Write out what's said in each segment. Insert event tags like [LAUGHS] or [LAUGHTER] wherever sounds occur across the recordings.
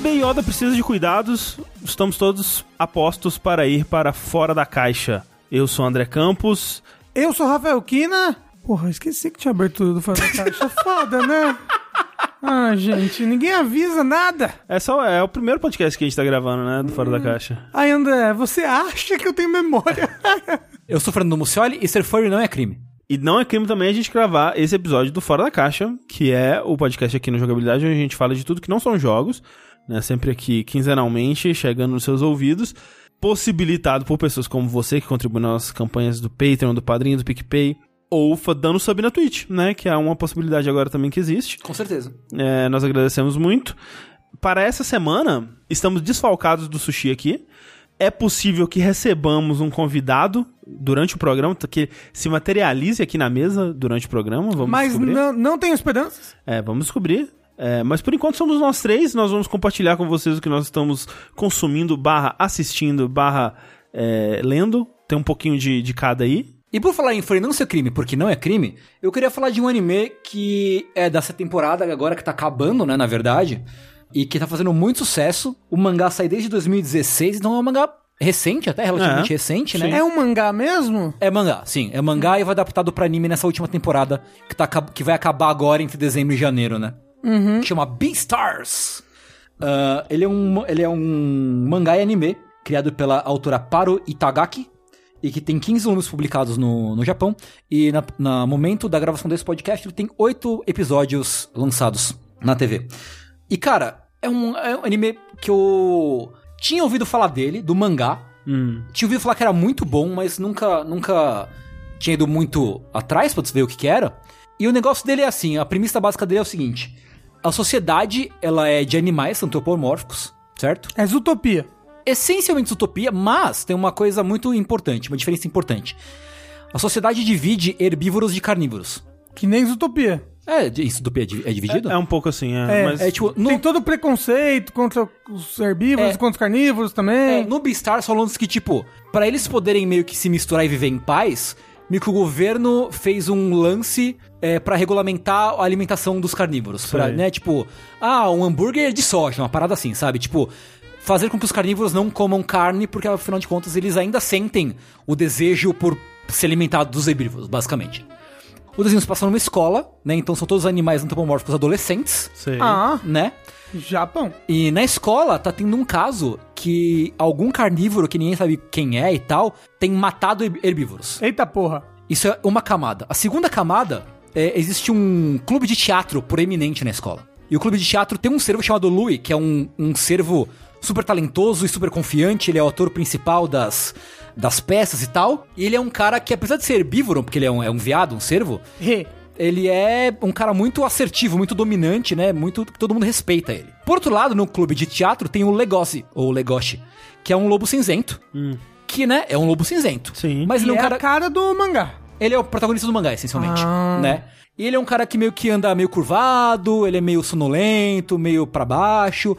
bebê Yoda precisa de cuidados, estamos todos apostos para ir para fora da caixa. Eu sou André Campos. Eu sou Rafael Kina. Porra, esqueci que tinha abertura do Fora da Caixa. [LAUGHS] Foda, né? Ah, gente, ninguém avisa nada. É só é o primeiro podcast que a gente tá gravando, né, do Fora da Caixa. Aí, André, você acha que eu tenho memória? Eu sou Fernando Mucioli e ser furry não é crime. E não é crime também a gente gravar esse episódio do Fora da Caixa, que é o podcast aqui no Jogabilidade, onde a gente fala de tudo que não são jogos, né? Sempre aqui quinzenalmente, chegando nos seus ouvidos, possibilitado por pessoas como você que contribuem nas campanhas do Patreon, do Padrinho, do PicPay, ou dando sub na Twitch, né? Que é uma possibilidade agora também que existe. Com certeza. É, nós agradecemos muito. Para essa semana, estamos desfalcados do sushi aqui. É possível que recebamos um convidado durante o programa, que se materialize aqui na mesa durante o programa. Vamos Mas descobrir. não, não tenho esperanças. É, vamos descobrir. É, mas por enquanto somos nós três. Nós vamos compartilhar com vocês o que nós estamos consumindo, barra assistindo, barra é, lendo. Tem um pouquinho de, de cada aí. E por falar em furry não ser crime, porque não é crime, eu queria falar de um anime que é dessa temporada agora que tá acabando, né, na verdade, e que tá fazendo muito sucesso. O mangá sai desde 2016, então é um mangá recente, até relativamente É, recente, sim. né? É um mangá mesmo? É mangá, sim. É mangá e vai adaptado pra anime nessa última temporada, que, tá, que vai acabar agora entre dezembro e janeiro, né? Que chama Beastars. Ah, ele, é um, ele é um mangá e anime criado pela autora Paro Itagaki e que tem 15 volumes publicados no, no Japão. E na, no momento da gravação desse podcast, ele tem 8 episódios lançados na TV. E cara, é um, é um anime que eu tinha ouvido falar dele, do mangá, Hum. tinha ouvido falar que era muito bom, mas nunca, nunca tinha ido muito atrás pra ver o que, que era. E o negócio dele é assim, a premissa básica dele é o seguinte: a sociedade ela é de animais antropomórficos, certo? É Zootopia. Essencialmente utopia, mas tem uma coisa muito importante, uma diferença importante. A sociedade divide herbívoros de carnívoros. Que nem Zootopia. É, utopia é é dividido? É um pouco assim, é. É, mas É, tipo, no, Tem todo o preconceito contra os herbívoros, É. contra os carnívoros É, também. no Beastars falando que, tipo, pra eles poderem meio que se misturar e viver em paz, meio que o governo fez um lance é, para regulamentar a alimentação dos carnívoros. Pra, né, tipo, ah, um hambúrguer de soja, uma parada assim, sabe? Tipo, fazer com que os carnívoros não comam carne, porque afinal de contas eles ainda sentem o desejo por se alimentar dos herbívoros, basicamente. O desenho se passa numa escola, né? Então são todos animais antropomórficos adolescentes, sei. Ah, né? Japão. E na escola tá tendo um caso que algum carnívoro que ninguém sabe quem é e tal tem matado herb- herbívoros. Eita porra. Isso é uma camada. A segunda camada é existe um clube de teatro proeminente na escola. E o clube de teatro tem um servo chamado Louis, que é um, um servo super talentoso e super confiante. Ele é o ator principal das, das peças e tal. E ele é um cara que, apesar de ser herbívoro, porque ele é um, é um viado, um servo, Re. ele é um cara muito assertivo, muito dominante, né? Muito que todo mundo respeita ele. Por outro lado, no clube de teatro tem o Legoshi, ou Legoshi, que é um lobo cinzento. Que, né, é um lobo cinzento. Sim. Mas ele é um é cara. a cara do mangá. Ele é o protagonista do mangá, essencialmente, Ah. né? E ele é um cara que meio que anda meio curvado, ele é meio sonolento, meio pra baixo.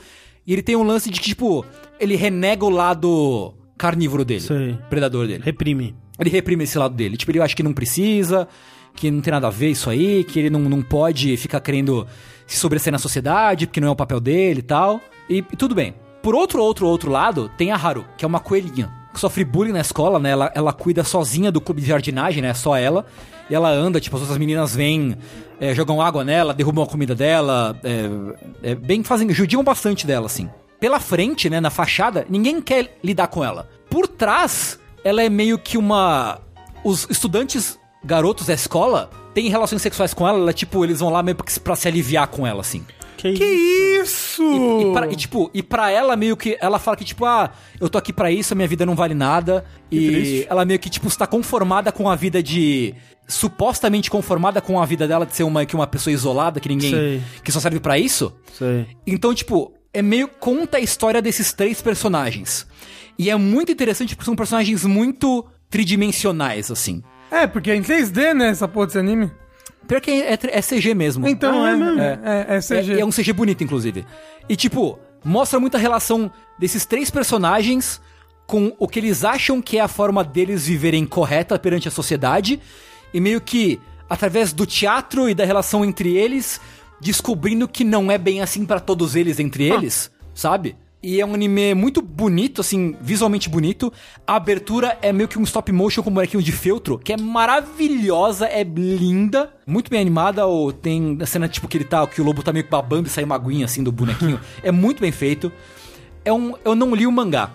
E ele tem um lance de que, tipo, ele renega o lado carnívoro dele, Sei. predador dele. Reprime. Ele reprime esse lado dele. Tipo, ele acha que não precisa, que não tem nada a ver isso aí, que ele não, não pode ficar querendo se sobressair na sociedade, porque não é o papel dele e tal. E, e tudo bem. Por outro, outro, outro lado, tem a Haru, que é uma coelhinha. Que sofre bullying na escola, né? Ela, ela cuida sozinha do clube de jardinagem, né? Só ela. E ela anda, tipo, as outras meninas vêm, é, jogam água nela, derrubam a comida dela. É, é bem fazem, judiam bastante dela, assim. Pela frente, né, na fachada, ninguém quer lidar com ela. Por trás, ela é meio que uma. Os estudantes garotos da escola têm relações sexuais com ela, ela, tipo, eles vão lá meio que pra se aliviar com ela, assim. Que, Que isso? E, e, pra, e, tipo, e pra ela meio que. Ela fala que, tipo, ah, eu tô aqui pra isso, a minha vida não vale nada. e triste. ela meio que, tipo, está conformada com a vida de. Supostamente conformada com a vida dela de ser uma, que uma pessoa isolada, que ninguém. Sei. que só serve pra isso. Sei. Então, tipo, é meio conta a história desses três personagens. E é muito interessante porque são personagens muito tridimensionais, assim. É, porque é em 3D, né, essa porra desse anime. Pior que é, é CG mesmo. Então, Ah, é é, mesmo? é, é, é CG. É, é um CG bonito, inclusive. E, tipo, mostra muita relação desses três personagens com o que eles acham que é a forma deles viverem correta perante a sociedade. E meio que, através do teatro e da relação entre eles, descobrindo que não é bem assim pra todos eles entre eles. sabe? E é um anime muito bonito, assim, visualmente bonito. A abertura é meio que um stop motion com bonequinho de feltro, que é maravilhosa, é linda, muito bem animada. Ou tem a cena tipo que ele tá, que o lobo tá meio que babando e sai uma aguinha assim do bonequinho. [LAUGHS] é muito bem feito. É um, eu não li o mangá,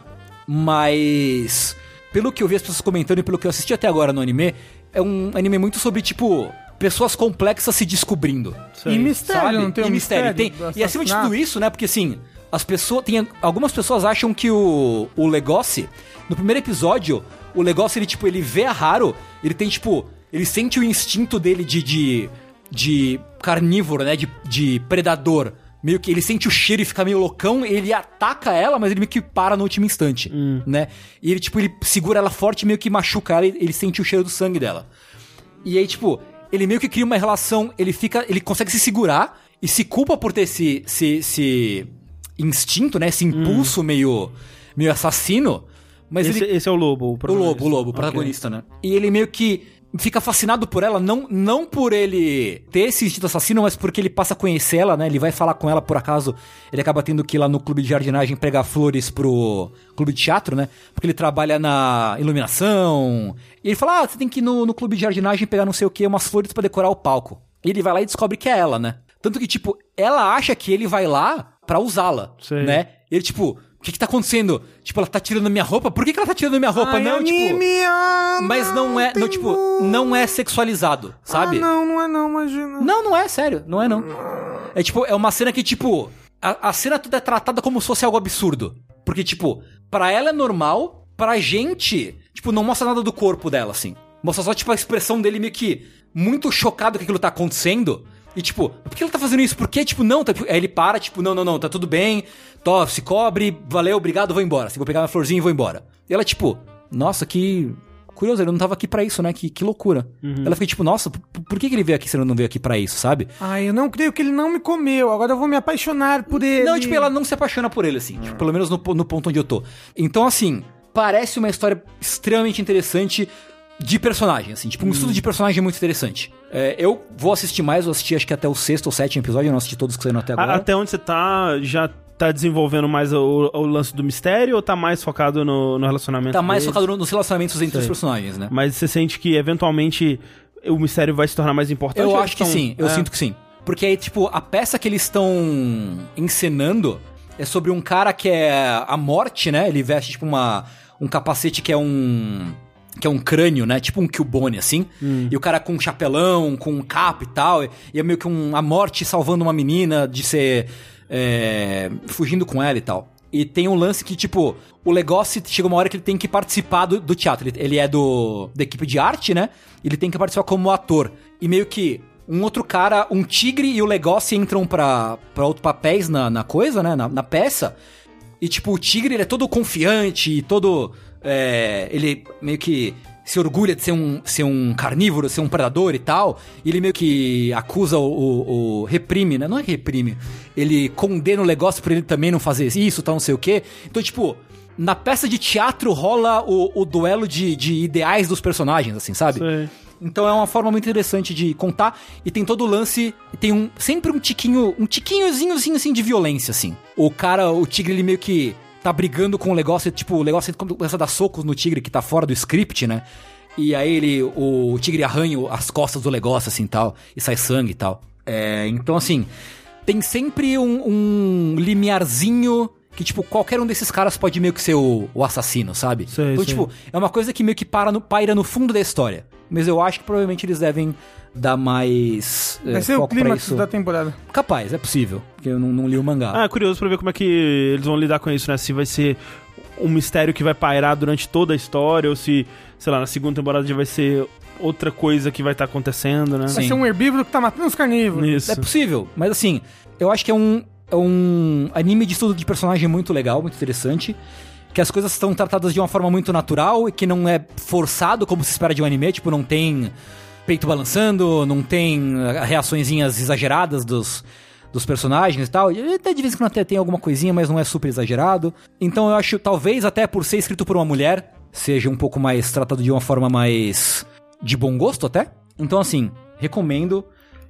mas pelo que eu vi as pessoas comentando e pelo que eu assisti até agora no anime, é um anime muito sobre tipo pessoas complexas se descobrindo. E mistério, Sabe? não tem e um mistério. mistério Tem, e acima de tudo isso, né? Porque assim, as pessoas. Tem, algumas pessoas acham que o, o Legosse, no primeiro episódio, o Legosse, ele, tipo, ele vê a Haru, ele tem, tipo. Ele sente o instinto dele de. de, de carnívoro, né? De, de predador. Meio que ele sente o cheiro e fica meio loucão, ele ataca ela, mas ele meio que para no último instante, né? E ele, tipo, ele segura ela forte e meio que machuca ela, e ele sente o cheiro do sangue dela. E aí, tipo, ele meio que cria uma relação, ele fica, ele consegue se segurar e se culpa por ter esse, esse, esse instinto, né? Esse impulso meio, meio assassino. Mas Esse, ele. esse é o lobo. O, O protagonista. lobo, o lobo, o protagonista, né? E ele meio que fica fascinado por ela, não, não por ele ter esse instinto assassino, mas porque ele passa a conhecer ela, né? Ele vai falar com ela, por acaso, ele acaba tendo que ir lá no clube de jardinagem pegar flores pro clube de teatro, né? Porque ele trabalha na iluminação. E ele fala, ah, você tem que ir no, no clube de jardinagem pegar não sei o que, umas flores pra decorar o palco. E ele vai lá e descobre que é ela, né? Tanto que, tipo, ela acha que ele vai lá pra usá-la, né? Ele, tipo, que que tá acontecendo? Tipo, ela tá tirando minha roupa? Por que que ela tá tirando minha roupa? Ai, não, tipo... ah, Mas não é, não, tipo, não é sexualizado, sabe? Ah, não, não é não, imagina. Não, não é, sério, não é não. É tipo, é uma cena que, tipo, a, a cena toda é tratada como se fosse algo absurdo. Porque, tipo, pra ela é normal, pra gente, tipo, não mostra nada do corpo dela, assim. Mostra só, tipo, a expressão dele meio que muito chocado que aquilo tá acontecendo. E, tipo, por que ele tá fazendo isso? Por que, tipo, não? Tá, aí ele para, tipo, não, não, não, tá tudo bem. Tó, se cobre, valeu, obrigado, vou embora. Assim, vou pegar minha florzinha e vou embora. E ela, tipo, nossa, que. Curioso, ele não tava aqui pra isso, né? Que, que loucura. Ela fica tipo, nossa, por, por que, que ele veio aqui se ele não veio aqui pra isso, sabe? Ai, eu não creio que ele não me comeu. Agora eu vou me apaixonar por ele. Não, tipo, ela não se apaixona por ele, assim. Tipo, pelo menos no, no ponto onde eu tô. Então, assim, parece uma história extremamente interessante de personagem, assim. Tipo, um estudo de personagem muito interessante. É, eu vou assistir mais, eu assisti acho que até o sexto ou sétimo episódio, eu não assisti todos que saíram até A- agora. Até onde você tá, já tá desenvolvendo mais o, o lance do mistério ou tá mais focado no, no relacionamento Tá mais deles? focado no- nos relacionamentos entre os Sei. personagens, né? Mas você sente que, eventualmente, o mistério vai se tornar mais importante? Eu acho que tão- sim, eu É. sinto que sim. Porque aí, tipo, a peça que eles estão encenando é sobre um cara que é a morte, né? Ele veste, tipo, uma, um capacete que é um. Que é um crânio, né? Tipo um Cubone, assim. E o cara com um chapelão, com um capa e tal. E é meio que um, a morte salvando uma menina de ser. É, fugindo com ela e tal. E tem um lance que, tipo, o Legosse chega uma hora que ele tem que participar do, do teatro. Ele, ele é do da equipe de arte, né? Ele tem que participar como ator. E meio que um outro cara, um tigre e o Legosse entram pra, pra outros papéis na, na coisa, né? Na, na peça. E, tipo, o tigre, ele é todo confiante e todo... é, ele meio que se orgulha de ser um, ser um carnívoro, ser um predador e tal. E ele meio que acusa o, o- o- reprime, né? Não é que reprime. Ele condena o negócio por ele também não fazer isso, tal, não sei o quê. Então, tipo, na peça de teatro rola o, o duelo de, de ideais dos personagens, assim, sabe? Sei. Então é uma forma muito interessante de contar e tem todo o lance, tem um sempre um tiquinho, um tiquinhozinhozinho assim de violência assim. O cara, o tigre ele meio que tá brigando com o negócio, tipo, o negócio começa a dar socos no tigre que tá fora do script, né? E aí ele, o tigre arranha as costas do negócio assim, tal, e sai sangue e tal. É, então assim, tem sempre um, um limiarzinho que, tipo, qualquer um desses caras pode meio que ser o, o assassino, sabe? Sei, então, sei. tipo, é uma coisa que meio que para no, paira no fundo da história. Mas eu acho que provavelmente eles devem dar mais é, Vai ser o clímax da temporada. Capaz, é possível. Porque eu não, não li o mangá. Ah, é curioso pra ver como é que eles vão lidar com isso, né? Se vai ser um mistério que vai pairar durante toda a história, ou se, sei lá, na segunda temporada já vai ser outra coisa que vai estar acontecendo, né? Sim. Vai ser um herbívoro que tá matando os carnívoros. Isso. É possível, mas assim, eu acho que é um, é um anime de estudo de personagem muito legal, muito interessante. Que as coisas estão tratadas de uma forma muito natural e que não é forçado como se espera de um anime, tipo, não tem peito balançando, não tem ah, reaçõezinhas exageradas dos, dos personagens e tal. Até de vez em quando até tem alguma coisinha, mas não é super exagerado. Então eu acho, talvez até por ser escrito por uma mulher, seja um pouco mais tratado de uma forma mais de bom gosto até. Então assim, recomendo.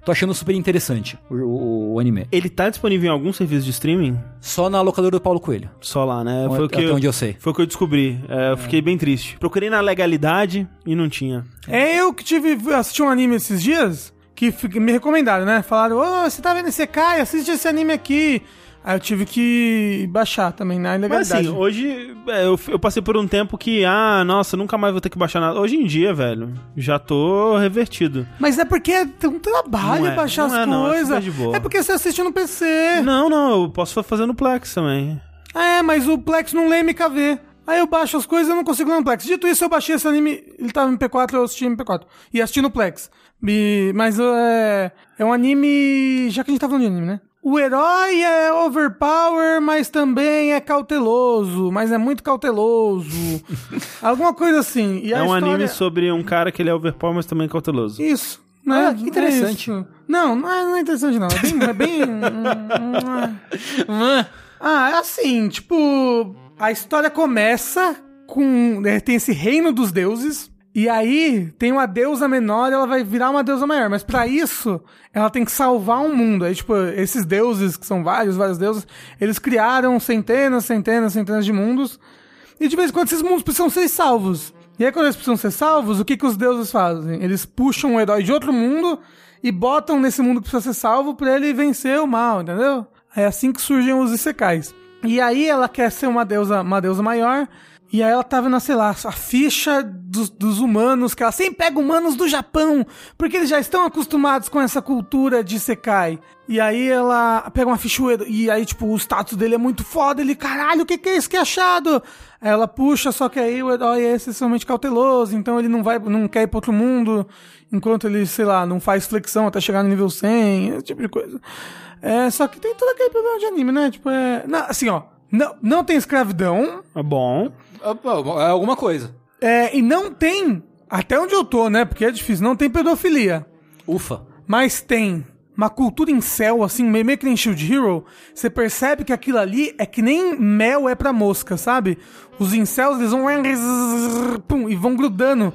Tô achando super interessante o, o- o anime. Ele tá disponível em algum serviço de streaming? Só na locadora do Paulo Coelho. Só lá, né? Foi o que até eu, onde eu sei. Foi o que eu descobri. É, eu fiquei bem triste. Procurei na legalidade e não tinha. É eu que tive assisti um anime esses dias que me recomendaram, né? Falaram, ô, você tá vendo esse Kai? Assiste esse anime aqui. Aí eu tive que baixar também na Mas ilegalidade. assim, hoje é, eu, eu passei por um tempo que, ah, nossa, nunca mais vou ter que baixar nada. Hoje em dia, velho, já tô revertido. Mas é porque é um trabalho é, baixar as é, é coisas. boa. É porque você assiste no PC. Não, não, eu posso fazer no Plex também. É, mas o Plex não lê MKV. Aí eu baixo as coisas e eu não consigo ler no Plex. Dito isso, eu baixei esse anime, ele tava em MP4, eu assisti em MP4. E assisti no Plex. E- mas é, é um anime. Já que a gente tá falando de anime, né? O herói é overpower, mas também é cauteloso. Mas é muito cauteloso. [LAUGHS] Alguma coisa assim. E a é um história- anime sobre um cara que ele é overpower, mas também cauteloso. Isso. Né? Ah, que interessante. É isso. não, não é, não é interessante, não. É bem. É bem ah, é assim, tipo. A história começa com. né, tem esse reino dos deuses. E aí tem uma deusa menor e ela vai virar uma deusa maior. Mas pra isso, ela tem que salvar um mundo. Aí, tipo, esses deuses, que são vários, vários deuses, eles criaram centenas, centenas, centenas de mundos. E de vez em quando esses mundos precisam ser salvos. E aí, quando eles precisam ser salvos, o que, que os deuses fazem? Eles puxam um herói de outro mundo e botam nesse mundo que precisa ser salvo pra ele vencer o mal, entendeu? É assim que surgem os Isekais. E aí ela quer ser uma deusa, uma deusa maior. E aí ela tá vendo, sei lá, a ficha dos, dos humanos, que ela sempre pega humanos do Japão, porque eles já estão acostumados com essa cultura de Sekai. E aí ela pega uma ficha e aí, tipo, o status dele é muito foda, ele, caralho, o que, que é isso que é achado? Aí ela puxa, só que aí o herói é excessivamente cauteloso, então ele não vai, não quer ir pra outro mundo, enquanto ele, sei lá, não faz flexão até chegar no nível 100, esse tipo de coisa. É, só que tem todo aquele problema de anime, né? Tipo, é. não, assim, ó. Não, não tem escravidão, É bom. É alguma coisa. é, e não tem, até onde eu tô, né? Porque é difícil, não tem pedofilia. Ufa. Mas tem uma cultura em céu, assim, meio, que nem Shield Hero. Você percebe que aquilo ali é que nem mel é pra mosca, sabe? Os incels, eles vão... Pum, e vão grudando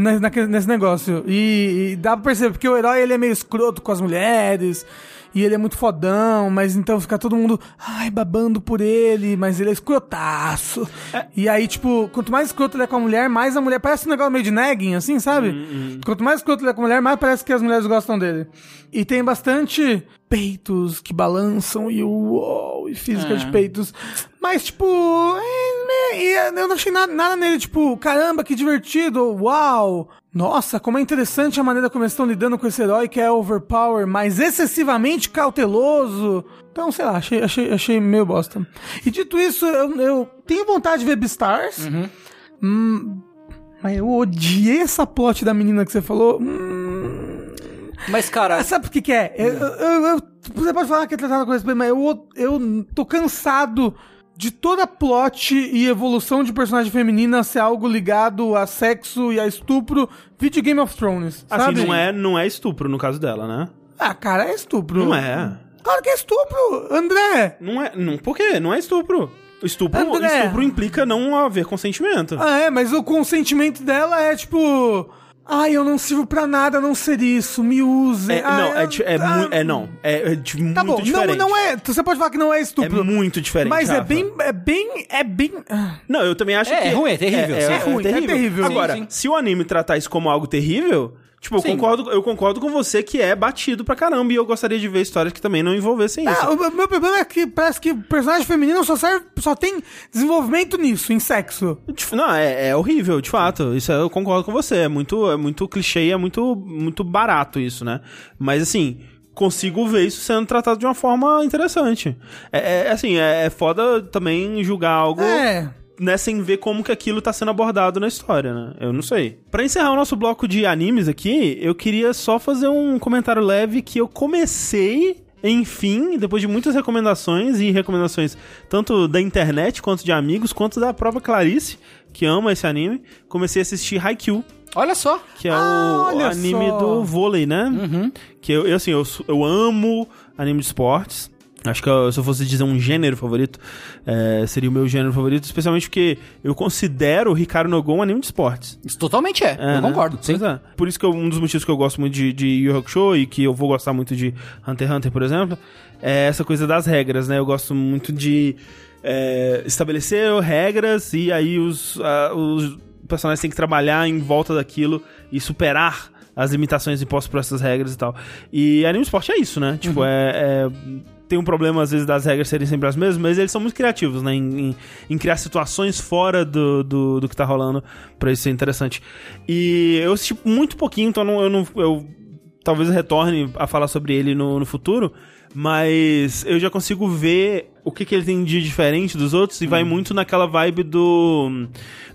ne- naquele- nesse negócio. E, e dá pra perceber, porque o herói, ele é meio escroto com as mulheres... E ele é muito fodão, mas então fica todo mundo, ai, babando por ele, mas ele é escrotaço. E aí, tipo, quanto mais escroto ele é com a mulher, mais a mulher. Parece um negócio meio de nagging, assim, sabe? Quanto mais escroto ele é com a mulher, mais parece que as mulheres gostam dele. E tem bastante peitos que balançam e uou, e física de peitos. Mas, tipo, é, é, e eu não achei nada, nada nele, tipo, caramba, que divertido, uau. Nossa, como é interessante a maneira como eles estão lidando com esse herói que é overpower, mas excessivamente cauteloso. Então, sei lá, achei, achei, achei meio bosta. E dito isso, eu, eu tenho vontade de ver Beastars. Hum, mas eu odiei essa plot da menina que você falou. Hum, Mas, cara, ah, sabe por que que é? Eu- eu- eu- você pode falar que é tratada com respeito, mas eu, eu tô cansado de toda plot e evolução de personagem feminina ser algo ligado a sexo e a estupro, vídeo Game of Thrones, Assim, sabe? não é, não é estupro no caso dela, né? Ah, cara, é estupro. Não é. Claro que é estupro, André. Não é. Não, por quê? Não é estupro. Estupro, André. estupro implica não haver consentimento. Ah, é, mas o consentimento dela é tipo... Ai, eu não sirvo pra nada não ser isso, me usem. É, Ai, não, é, eu- ti- é, ah, mui- é não. É, é de- Tá muito bom, diferente. não, não é... Você pode falar que não é É estupro. muito diferente. Mas é Rafa. bem, é bem, é bem. ah. Não, eu também acho É, que. é ruim, é terrível, É, é, É ruim, é terrível. Agora, Sim, sim. se o anime tratar isso como algo terrível, tipo, eu Sim. concordo, eu concordo com você que é batido pra caramba e eu gostaria de ver histórias que também não envolvessem isso. Ah, o o meu problema é que parece que o personagem feminino só serve, só tem desenvolvimento nisso, em sexo. Não, é, é horrível, de fato. Isso eu concordo com você. É muito, é muito clichê é muito, muito barato isso, né? Mas assim, consigo ver isso sendo tratado de uma forma interessante. É, é, assim, é, é foda também julgar algo. É. Né, sem ver como que aquilo tá sendo abordado na história, né? Eu não sei. Pra encerrar o nosso bloco de animes aqui, eu queria só fazer um comentário leve que eu comecei, enfim, depois de muitas recomendações e recomendações tanto da internet quanto de amigos, quanto da própria Clarice, que ama esse anime, comecei a assistir Haikyuu, olha só. que é Ah, o anime só. do vôlei, né? Uhum. Que eu, eu, assim, eu, eu amo anime de esportes. Acho que eu- se eu fosse dizer um gênero favorito, é, seria o meu gênero favorito, especialmente porque eu considero o Ricardo Nogon um anime de esportes. Isso totalmente é, É, eu né? concordo. Sim. É. Por isso que eu- um dos motivos que eu gosto muito de, de Yu Hakusho e que eu vou gostar muito de Hunter x Hunter, por exemplo, é essa coisa das regras, né? Eu gosto muito de é, estabelecer regras e aí os, a- os personagens têm que trabalhar em volta daquilo e superar as limitações impostas por essas regras e tal. E anime esporte é isso, né? Tipo, é- é tem um problema, às vezes, das regras serem sempre as mesmas, mas eles são muito criativos, né? Em, em- em criar situações fora do, do, do que tá rolando pra isso ser interessante. E eu assisti muito pouquinho, então eu não. Eu, talvez eu retorne a falar sobre ele no, no futuro. Mas eu já consigo ver o que, que ele tem de diferente dos outros e vai muito naquela vibe do.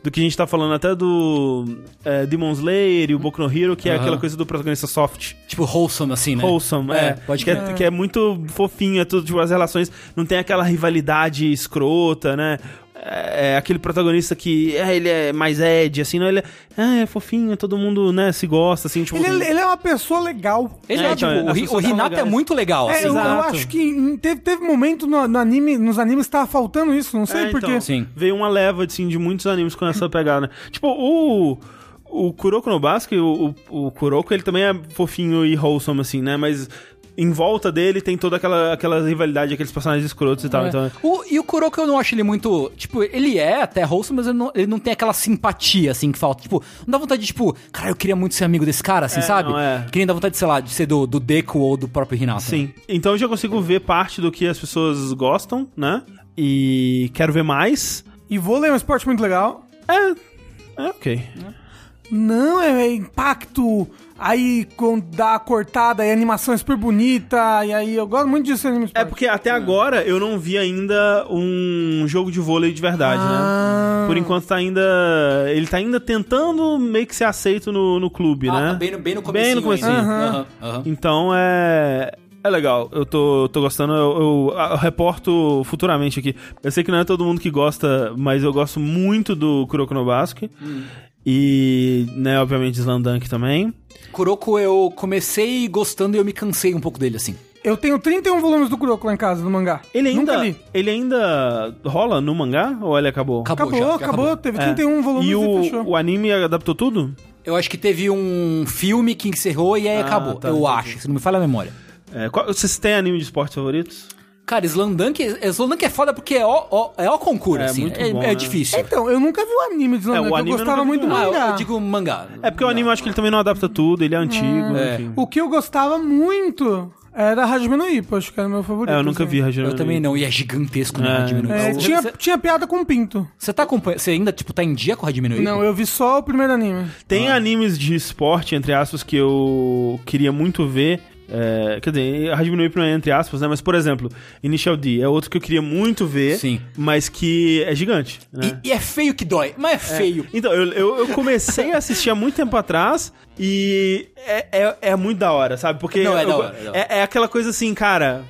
Do que a gente tá falando até do é, Demon Slayer e o Boku no Hero, que é aquela coisa do protagonista soft. Tipo, wholesome, assim, né? Wholesome, é. É, pode que, é, que é muito fofinho, é tudo, tipo, as relações não tem aquela rivalidade escrota, né? É, é aquele protagonista que é, ele é mais Ed, assim, não, ele é, ah, é fofinho, todo mundo, né, se gosta, assim, tipo... Ele, é- ele é uma pessoa legal. Ele É, é, então, tipo, o, as Ri- pessoas o Hinata é muito legal, É, assim. eu, eu acho que teve, teve momento no, no anime, nos animes tava faltando isso, não sei É, porquê. então, Sim. Veio uma leva, assim, de muitos animes com essa pegada. [LAUGHS] tipo, o... O Kuroko no Basket, o, o, o Kuroko, ele também é fofinho e wholesome, assim, né? Mas em volta dele tem toda aquela, aquela rivalidade, aqueles personagens escrotos e tal. É. Então, O- e o Kuroko eu não acho ele muito. Tipo, ele é até wholesome, mas ele não, ele não tem aquela simpatia, assim, que falta. Tipo, não dá vontade de, tipo, cara, eu queria muito ser amigo desse cara, assim, É, sabe? não, é. Que nem dá vontade, sei lá, de ser do, do Deku ou do próprio Hinata. Sim. Então eu já consigo ver parte do que as pessoas gostam, né? E quero ver mais. E vôlei é um esporte muito legal. É. É ok. Não, é, impacto. Aí quando dá a cortada e a animação é super bonita. E aí eu gosto muito disso anime É porque até agora eu não vi ainda um jogo de vôlei de verdade, Ah. né? Por enquanto tá ainda. Ele tá ainda tentando meio que ser aceito no, no clube, Ah, né? tá bem no, bem no Bem comecinho. no comecinho. Aham, aham. Então é. É legal, eu tô, tô gostando, eu, eu- eu reporto futuramente aqui. Eu sei que não é todo mundo que gosta, mas eu gosto muito do Kuroko no Basket. E, né, obviamente, Slandunk também. Kuroko eu comecei gostando e eu me cansei um pouco dele, assim. Eu tenho 31 volumes do Kuroko lá em casa, do mangá. Ele Nunca ainda, li. ele ainda rola no mangá ou ele acabou? Acabou, Acabou, já, já acabou, Teve É. 31 volumes E e, o, fechou. o anime adaptou tudo? Eu acho que teve um filme que encerrou e aí Ah, acabou. tá, eu entendi. acho, se não me falha a memória. É, qual- vocês têm anime de esportes favoritos? Cara, Slandunk, Slandunk é foda porque é ó, ó, é ó concurso, É assim. muito é, bom, é né? difícil. Então, eu nunca vi o anime de Slandunk, É, o eu anime eu gostava vi muito do Ah, eu, mangá. eu digo mangá. É porque o anime eu acho que ele também não adapta tudo, ele é antigo, É. enfim. O que eu gostava muito era Hajime no Ippo, acho que era o meu favorito. É, eu nunca assim. vi Hajime Eu no também Ippo. não, e é gigantesco, né? É. Hajime no É, Ippo. tinha, Você, tinha piada com pinto. você tá acompanhando, você ainda, tipo, tá em dia com o Hajime no Ippo? Não, eu vi só o primeiro anime. Tem animes de esporte, entre aspas, que eu queria muito ver. É, quer dizer, a no Ippo não é entre aspas, né? Mas, por exemplo, Initial D é outro que eu queria muito ver, Sim. mas que é gigante, né? E, e é feio que dói, mas é feio. Então, eu, eu, eu comecei a assistir há muito tempo atrás e é, é, é muito da hora, sabe? Porque Não, é eu- da hora, é da hora. é- é aquela coisa assim, cara.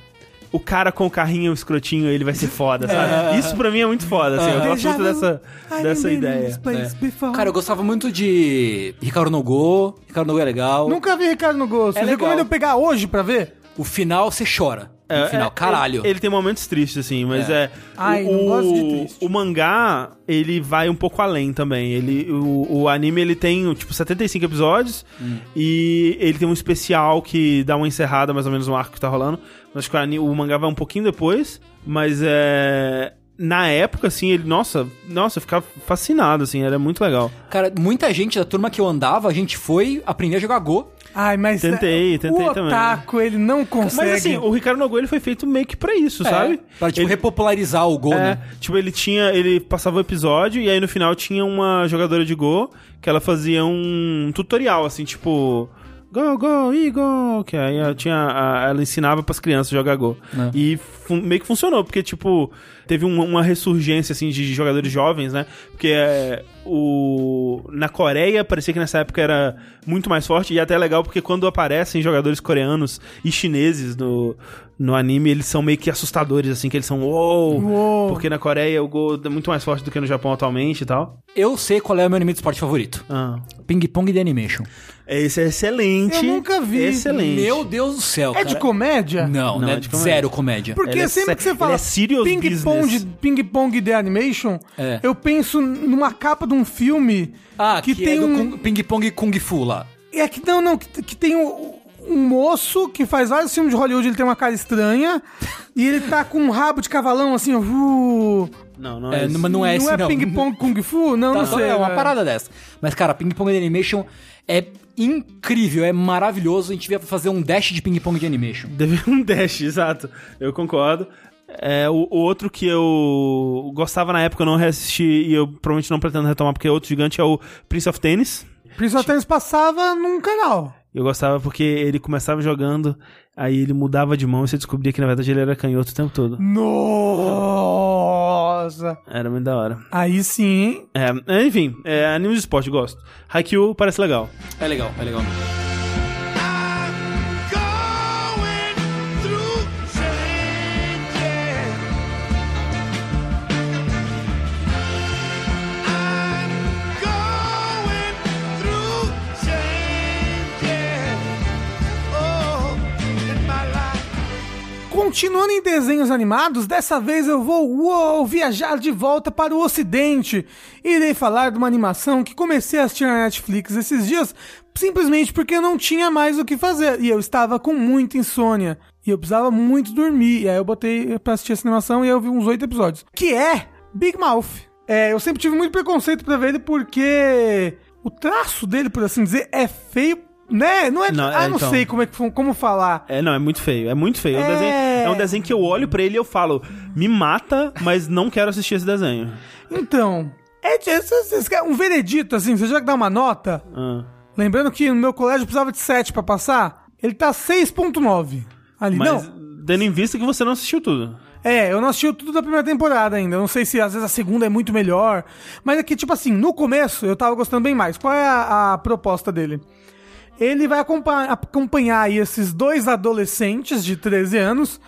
O cara com o carrinho escrotinho, ele vai ser foda, sabe? Isso pra mim é muito foda, assim. Eu gosto Déjà muito dessa, dessa ideia. É. Cara, eu gostava muito de Ricardo no Go. Ricardo no Go é legal. Nunca vi Ricardo no Ghost. É Você legal. recomenda eu pegar hoje pra ver? O final, você chora. No É, final, é, caralho. Ele, ele tem momentos tristes, assim, mas é. É. Ai, o, não gosto de o- triste. O mangá, ele vai um pouco além também. Ele, o, o anime, ele tem, tipo, 75 episódios Hum. e ele tem um especial que dá uma encerrada, mais ou menos, no arco que tá rolando. Mas acho que o, ani- o mangá vai um pouquinho depois, mas é. Na época, assim, ele, nossa, nossa, eu ficava fascinado, assim, era muito legal. Cara, muita gente da turma que eu andava, a gente foi aprender a jogar Go. Ai, mas Tentei, é, tentei o também. otaku, ele não consegue. Mas assim, o Ricardo Nogueira ele foi feito meio que pra isso, sabe? É, pra, tipo, Ele- repopularizar o Go, É, né? tipo, ele tinha. Ele passava o episódio e aí no final tinha uma jogadora de Go que ela fazia um tutorial, assim, tipo. Go, go, go! Que aí ela, tinha, a- ela ensinava pras crianças a jogar Go. É. E meio que funcionou, porque, tipo, teve um- uma ressurgência, assim, de jogadores jovens, né? Porque é, o... na Coreia parecia que nessa época era muito mais forte, e é até legal porque quando aparecem jogadores coreanos e chineses no, no anime eles são meio que assustadores, assim, que eles são Uou. porque na Coreia o Go é muito mais forte do que no Japão atualmente e tal. Eu sei qual é o meu anime de esporte favorito. Ah. Ping Pong The Animation. Esse é excelente. Eu nunca vi. Excelente. Meu Deus do céu, É de cara. comédia? Não, Não, é é de comédia. zero comédia. Porque Ele é sempre que você ele fala é ping pong, ping pong The Animation, É. eu penso numa capa de um filme Ah, que, que, tem é do um. Kung- Ping Pong Kung Fu lá. É que não, não, que, que tem um, um moço que faz vários filmes de Hollywood, ele tem uma cara estranha, e ele tá com um rabo de cavalão assim, uh, Não, não É, é. esse. não, não é esse, não é não. ping pong kung fu? Não, Tá, não sei. é uma velho. parada dessa. Mas, cara, Ping Pong The Animation é incrível, é maravilhoso. A gente devia fazer um dash de Ping Pong de Animation. [LAUGHS] Deve um dash, exato. Eu concordo. É, o, o outro que eu gostava na época, eu não reassisti e eu provavelmente não pretendo retomar porque é outro gigante, é o Prince of Tennis. Prince of Tennis passava num canal. Eu gostava porque ele começava jogando, aí ele mudava de mão e você descobria que na verdade ele era canhoto o tempo todo. Nossa! Era muito da hora. Aí sim. É, é, enfim, é, anime de esporte, gosto. Haikyuu parece legal. É legal, é legal. Continuando em desenhos animados, dessa vez eu vou uou, viajar de volta para o ocidente. Irei falar de uma animação que comecei a assistir na Netflix esses dias, simplesmente porque eu não tinha mais o que fazer. E eu estava com muita insônia. E eu precisava muito dormir. E aí eu botei pra assistir essa animação e eu vi uns oito episódios. Que é Big Mouth. É, eu sempre tive muito preconceito pra ver ele porque o traço dele, por assim dizer, é feio. Né? Não é. Não, ah, é, não então. sei como é que como falar. É, não, é muito feio, é muito feio. É, É. é um desenho que eu olho pra ele e eu falo, me mata, mas não quero assistir esse desenho. Então, é, querem um veredito, assim, você já que dá uma nota, Ah. lembrando que no meu colégio eu precisava de 7 pra passar, ele tá 6.9 ali. Mas Não, tendo em vista que você não assistiu tudo. é, eu não assisti tudo da primeira temporada ainda, eu não sei se às vezes a segunda é muito melhor, mas é que, tipo assim, no começo eu tava gostando bem mais. Qual é a, a proposta dele? Ele vai acompanhar, aí esses dois adolescentes de 13 anos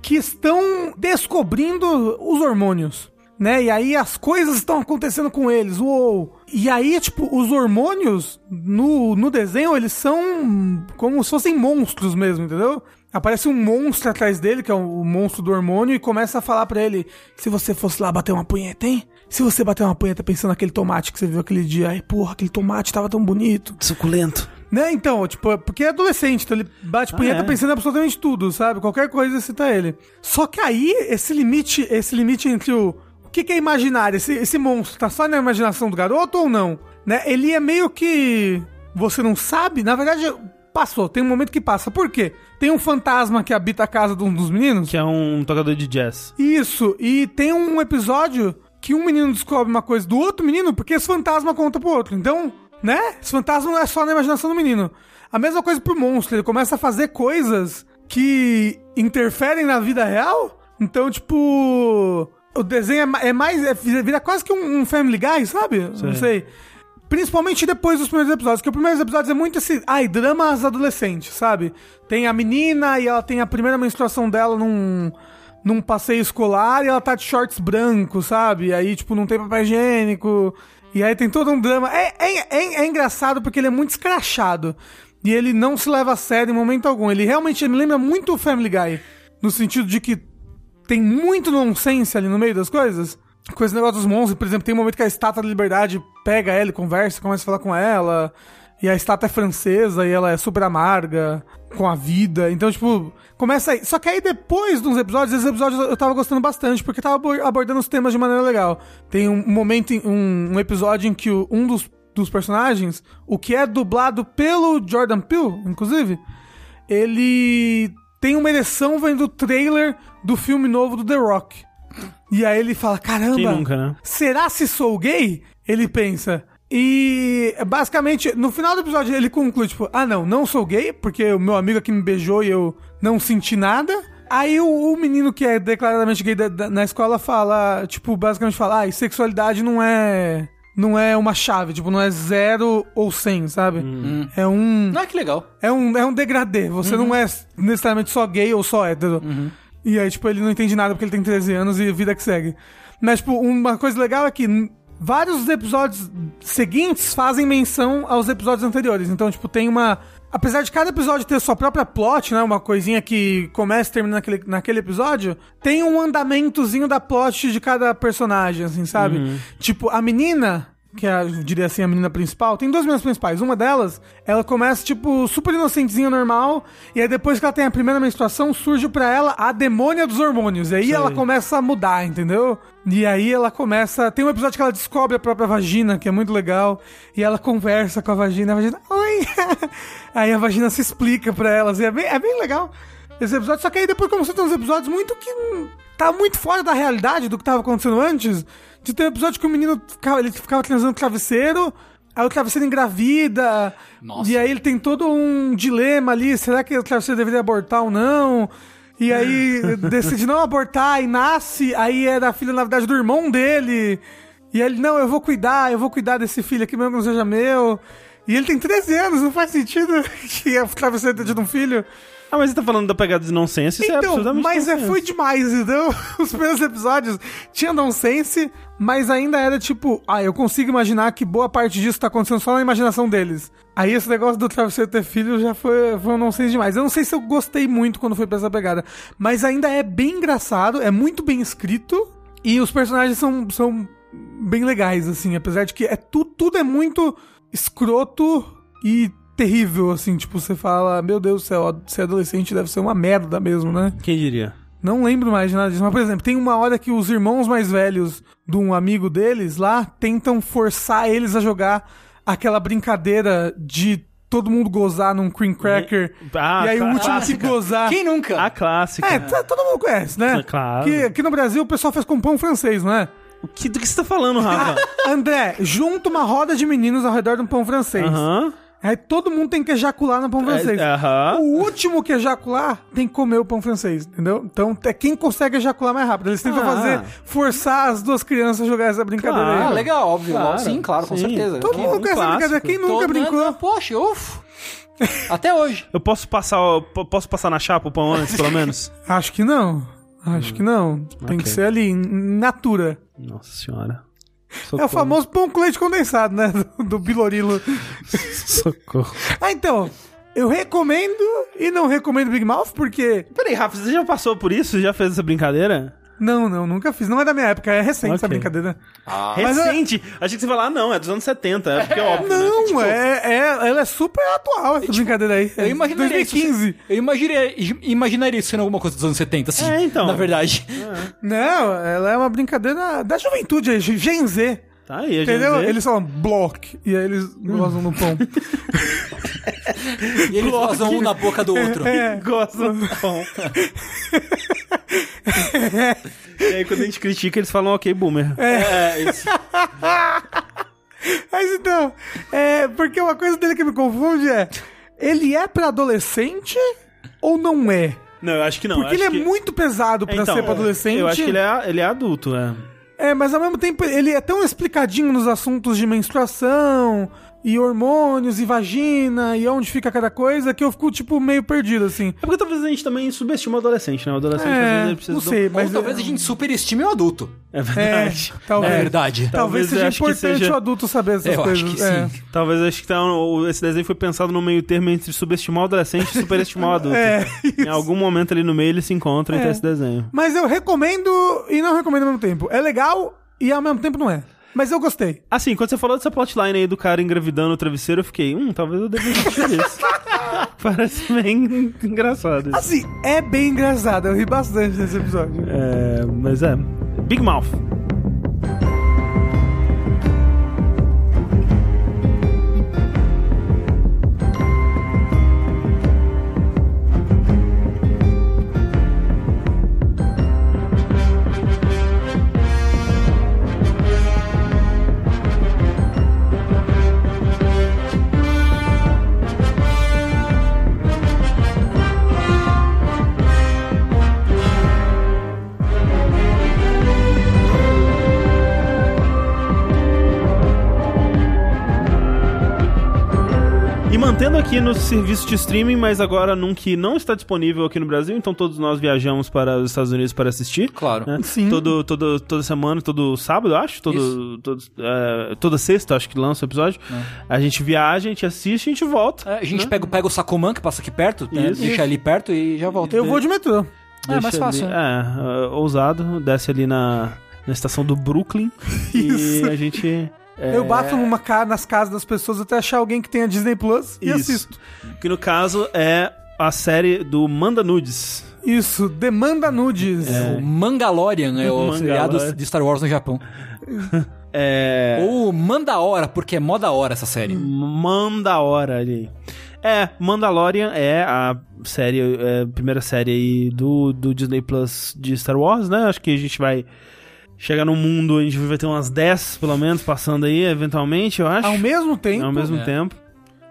que estão descobrindo os hormônios, né? E aí as coisas estão acontecendo com eles, uou! E aí, tipo, os hormônios no, no desenho, eles são como se fossem monstros mesmo, entendeu? Aparece um monstro atrás dele, que é o, monstro do hormônio, e começa a falar pra ele: se você fosse lá bater uma punheta, hein? Se você bater uma punheta pensando naquele tomate que você viu aquele dia, ai, porra, aquele tomate tava tão bonito. Suculento. Né, então, tipo, porque é adolescente, então ele bate Ah, punheta é? pensando em absolutamente tudo, sabe? Qualquer coisa cita ele. Só que aí, esse limite, esse limite entre o. O que, que é imaginário? Esse, esse monstro tá só na imaginação do garoto ou não? Né? Ele é meio que. Você não sabe? Na verdade, passou. Tem um momento que passa. Por quê? Tem um fantasma que habita a casa de um dos meninos. Que é um tocador de jazz. Isso, e tem um episódio que um menino descobre uma coisa do outro menino, porque esse fantasma conta pro outro. Então, né? Esse fantasma não é só na imaginação do menino. A mesma coisa pro monstro, ele começa a fazer coisas que interferem na vida real. Então, tipo. O desenho é, é mais. É, vira quase que um, um Family Guy, sabe? Não sei. Principalmente depois dos primeiros episódios, porque os primeiros episódios é muito esse. Ai, dramas adolescentes, sabe? Tem a menina e ela tem a primeira menstruação dela num. num passeio escolar e ela tá de shorts brancos, sabe? Aí, tipo, não tem papel higiênico. E aí tem todo um drama. É, é, é, é engraçado porque ele é muito escrachado. E ele não se leva a sério em momento algum. Ele realmente me lembra muito o Family Guy. No sentido de que tem muito nonsense ali no meio das coisas. Com esse negócio dos monstros, por exemplo, tem um momento que a estátua da liberdade pega ela conversa, começa a falar com ela. E a estátua é francesa e ela é super amarga com a vida. Então, tipo, começa aí. Só que aí depois dos episódios, esses episódios eu tava gostando bastante, porque tava abor- abordando os temas de maneira legal. Tem um momento, um, um episódio em que o- um dos, dos personagens, o que é dublado pelo Jordan Peele, inclusive, ele tem uma ereção vendo o trailer do filme novo do The Rock. E aí ele fala: caramba, nunca, né? será se sou gay? Ele pensa. E basicamente, no final do episódio, ele conclui, tipo, ah não, não sou gay, porque o meu amigo aqui me beijou e eu não senti nada. Aí o, o menino que é declaradamente gay da- da- na escola fala, tipo, basicamente fala, ah, e sexualidade não é. não é uma chave, tipo, não é zero ou 100, sabe? Hum. É um Ah, que legal. é um é um degradê. Você não é necessariamente só gay ou só hétero. E aí, tipo, ele não entende nada porque ele tem 13 anos e vida que segue. Mas, tipo, uma coisa legal é que vários episódios seguintes fazem menção aos episódios anteriores. Então, tipo, tem uma. Apesar de cada episódio ter sua própria plot, né? Uma coisinha que começa e termina naquele, naquele episódio, tem um andamentozinho da plot de cada personagem, assim, sabe? Tipo, a menina que é, eu diria assim, a menina principal, tem duas meninas principais. Uma delas, ela começa, tipo, super inocentezinha, normal, e aí depois que ela tem a primeira menstruação, surge pra ela a demônia dos hormônios. E aí ela começa a mudar, entendeu? E aí ela começa. Tem um episódio que ela descobre a própria vagina, que é muito legal, e ela conversa com a vagina, a vagina. Oi! [LAUGHS] aí a vagina se explica pra elas, e é bem, é bem legal esse episódio. Só que aí depois começou a ter uns episódios muito que. hum, Tá muito fora da realidade do que tava acontecendo antes. De ter um episódio que o menino ficava, ele ficava transando travesseiro. Aí o travesseiro engravida. Nossa. E aí ele tem todo um dilema ali. Será que o travesseiro deveria abortar ou não? E aí [LAUGHS] decide não abortar e nasce. Aí era filho, na verdade, do irmão dele. E ele, não, eu vou cuidar, eu vou cuidar desse filho aqui mesmo que não seja meu. E ele tem 13 anos, não faz sentido [LAUGHS] que o travesseiro tenha tido um filho. Ah, mas você tá falando da pegada de nonsense, isso é Então, absolutamente mas é, nonsense. foi demais, então [LAUGHS] os primeiros episódios tinham nonsense, mas ainda era tipo, ah, eu consigo imaginar que boa parte disso tá acontecendo só na imaginação deles. Aí esse negócio do travesseiro ter filho já foi, foi um nonsense demais. Eu não sei se eu gostei muito quando foi pra essa pegada, mas ainda é bem engraçado, é muito bem escrito, e os personagens são, são bem legais, assim, apesar de que é tu, tudo é muito escroto e terrível, assim, tipo, você fala, meu Deus do céu, ser adolescente deve ser uma merda mesmo, né? Quem diria? Não lembro mais de nada disso, mas, por exemplo, tem uma hora que os irmãos mais velhos de um amigo deles lá tentam forçar eles a jogar aquela brincadeira de todo mundo gozar num cream cracker. Ah, e aí o último que clássica. gozar. Quem nunca? A clássica. É, tá- todo mundo conhece, né? É claro. Que aqui no Brasil o pessoal faz com pão francês, não é? O que, do que você tá falando, Rafa? [LAUGHS] André, junta uma roda de meninos ao redor de um pão francês. Aham. Aí todo mundo tem que ejacular no pão francês. É, Aham. O último que ejacular tem que comer o pão francês, entendeu? Então é quem consegue ejacular mais rápido. Eles tentam Ah. fazer, forçar as duas crianças a jogar essa brincadeira Claro. Ah, aí. legal, óbvio. Claro, sim, claro, com sim. certeza. Todo Quem- mundo um conhece essa brincadeira. Quem nunca Todo- brincou? Não, Poxa, uf. Até hoje. Eu posso passar, posso passar na chapa o pão antes, pelo menos? [LAUGHS] Acho que não. Acho que não. Tem que ok. ser ali, natura. Nossa senhora. É Socorro. o famoso pão com leite condensado, né? Do, do Bilorilo. Socorro. Ah, então. Eu recomendo e não recomendo Big Mouth porque. Peraí, Rafa, você já passou por isso? Já fez essa brincadeira? Não, não, nunca fiz. Não é da minha época, é recente essa Ok. brincadeira. Mas eu- Recente. Achei que você falar, ah, não, é dos anos 70. É porque é óbvio. né? Não, é, é, ela é super atual, essa brincadeira aí. Eu É imaginaria 2015. Isso, eu imaginaria, imaginaria isso sendo alguma coisa dos anos 70, assim. É, então. Na verdade. Não, ela é uma brincadeira da juventude aí, Gen Z. Tá aí, a Entendeu? Eles falam block e aí eles gozam no pão. E eles vazam um na boca do outro. É. [LAUGHS] Gosta do pão. [LAUGHS] e aí, quando a gente critica, eles falam, ok, boomer. É, isso. [LAUGHS] Mas então, é, porque uma coisa dele que me confunde é: ele é pra adolescente ou não é? Não, eu acho que não. Porque ele é que- muito pesado pra Então, ser pra adolescente. Eu acho que ele é, ele é adulto, é. É, mas ao mesmo tempo ele é tão explicadinho nos assuntos de menstruação e hormônios e vagina e onde fica cada coisa que eu fico, tipo, meio perdido, assim. É porque talvez a gente também subestima o adolescente, né? O adolescente, às vezes, É, ele precisa não sei, Ou mas... talvez a gente superestime o adulto. É É, verdade. talvez. É verdade. Talvez Talvez seja acho importante seja- o adulto saber essas Eu acho coisas. que é. sim. Talvez acho que tá, esse desenho foi pensado no meio termo entre subestimar o adolescente e superestimar o adulto. [LAUGHS] É, Em algum momento ali no meio eles se encontram entre É. esse desenho. Mas eu recomendo e não recomendo ao mesmo tempo. É legal e ao mesmo tempo não é. Mas eu gostei. Assim, quando você falou dessa plotline aí do cara engravidando o travesseiro, eu fiquei, hum, talvez eu devia assistir isso. [LAUGHS] Parece bem engraçado. isso. Assim, é bem engraçado. Eu ri bastante nesse episódio. É, mas é. Big Mouth. Aqui no serviço de streaming, mas agora num que não está disponível aqui no Brasil, então todos nós viajamos para os Estados Unidos para assistir. Claro. né? Sim. Todo, todo, toda semana, todo sábado, acho. Todo, todo, é, toda sexta, acho que lança o episódio. A gente viaja, a gente assiste a gente volta. É, a gente né? pega, pega o Sacoman, que passa aqui perto, né? Isso. deixa ali perto e já volta. Eu vou de metrô. É mais Deixa fácil, ali- né? É, é, ousado, desce ali na, na estação do Brooklyn. [LAUGHS] Isso. E a gente. É, Eu bato numa ca- nas casas das pessoas até achar alguém que tenha Disney Plus e Isso. assisto. Que no caso é a série do Manda Nudes. Isso, Demanda Nudes. O Mangalorian é o Mangalorian. [LAUGHS] seriado de Star Wars no Japão. [LAUGHS] É. Ou Manda Hora, porque é mó da hora essa série. Manda hora ali. É, Mandalorian é a série, é, a primeira série aí do, do Disney Plus de Star Wars, né? Acho que a gente vai chegar no mundo, a gente vai ter umas 10, pelo menos, passando aí, eventualmente, eu acho. Ao mesmo tempo, Ao mesmo É. tempo.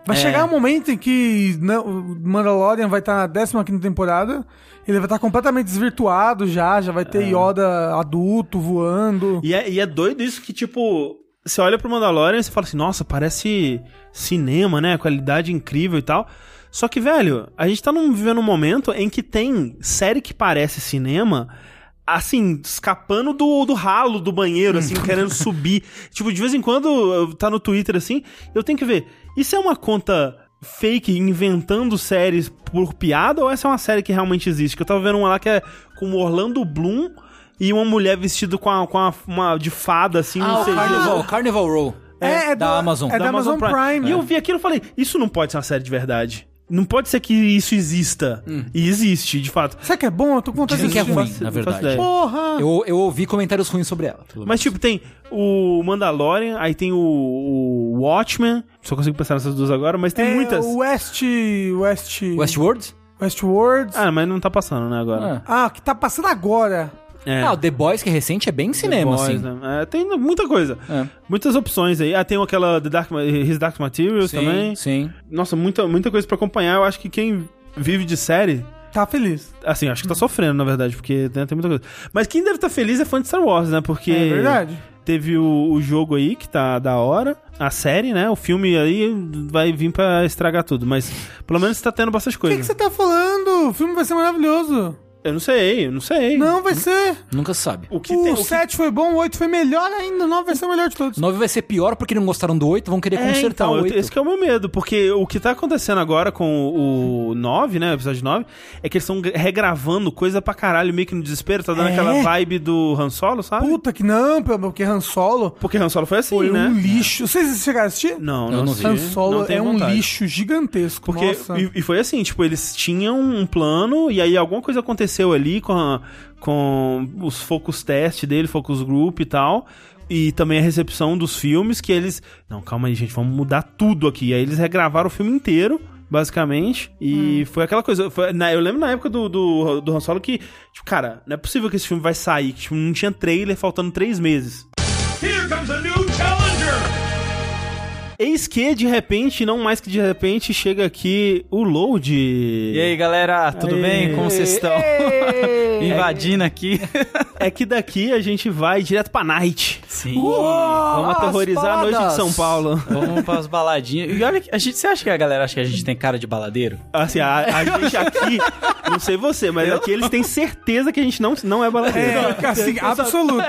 vai É. chegar um momento em que não, o Mandalorian vai estar na 15ª temporada, ele vai estar completamente desvirtuado já, já vai ter Yoda adulto voando. E é, e é doido isso que, tipo, você olha pro Mandalorian e você fala assim, nossa, parece cinema, né? Qualidade incrível e tal. Só que, velho, a gente tá num, vivendo um momento em que tem série que parece cinema, assim, escapando do, do ralo do banheiro, assim, querendo subir. [LAUGHS] Tipo, de vez em quando tá no Twitter assim, eu tenho que ver. Isso é uma conta fake inventando séries por piada ou essa é uma série que realmente existe? Que eu tava vendo uma lá que é com o Orlando Bloom e uma mulher vestida com, a, com a- uma de fada, assim, Ah, um o CG. Carnival, Carnival Row. É, é da do- Amazon. é da Amazon Prime. E eu vi aquilo e falei, isso não pode ser uma série de verdade. Não pode ser que isso exista. E existe, de fato. Será que é bom? Eu tô com vontade Dizem de que é ruim, na verdade. Porra! Eu, eu ouvi comentários ruins sobre ela. Mas, tipo, tem o Mandalorian, aí tem o, o Watchmen. Só consigo pensar nessas duas agora, mas tem é muitas. o West... West... Westworld? Westworld. Ah, mas não tá passando, né, agora. Ah. Ah, que tá passando agora. É. Ah, o The Boys, que é recente, é bem cinema, Boys, assim. né? É, tem muita coisa. É. Muitas opções aí. Ah, tem aquela The Dark, His Dark Materials também. Sim. Nossa, muita, muita coisa pra acompanhar. Eu acho que quem vive de série Tá feliz. Assim, acho que tá sofrendo, na verdade, porque tem, tem muita coisa. Mas quem deve estar feliz é fã de Star Wars, né? Porque. É verdade. Teve o, o jogo aí, que tá da hora. A série, né? O filme aí vai vir pra estragar tudo. Mas pelo menos tá tendo bastante O que, coisa. que você tá falando? O filme vai ser maravilhoso. Eu não sei, eu não sei. Não, vai ser. Nunca se sabe. O que O tem. o que- 7 foi bom, o 8 foi melhor ainda. O 9 vai ser o melhor de todos. 9 vai ser pior porque não gostaram do 8, vão querer É, consertar então, o eu- 8. esse que é o meu medo, porque o que tá acontecendo agora com o 9, né, o episódio 9, é que eles estão regravando coisa pra caralho, meio que no desespero, tá dando É? aquela vibe do Han Solo, sabe? Puta que não, porque Han Solo Porque Han Solo foi assim, foi né? um lixo. Vocês chegaram a assistir? Não, Eu não, não sei. vi. Han Solo Não é um vontade. lixo gigantesco. Porque, Nossa. e, e foi assim, tipo, eles tinham um plano e aí alguma coisa aconteceu ali com, a- com os focus test dele, focus group e tal. E também a recepção dos filmes que eles... Não, calma aí, gente, vamos mudar tudo aqui. E aí eles regravaram o filme inteiro, basicamente. E foi aquela coisa... foi- na- eu lembro na época do, do, do Han Solo que, tipo, cara, não é possível que esse filme vai sair. Que, tipo, não tinha trailer faltando três meses. Here comes a new. Eis que, de repente, não mais que de repente, chega aqui o Load. E aí, galera, tudo Aê. bem? Como vocês estão? [LAUGHS] Invadindo aqui. É que daqui a gente vai direto pra Night. Sim. Vamos as aterrorizar a noite de. São Paulo. Vamos pras baladinhas. E olha, que- a gente, você acha que a galera acha que a gente tem cara de baladeiro? Assim, a, a gente aqui, não sei você, mas aqui eles têm certeza que a gente não, não é baladeiro. É, assim, absoluta.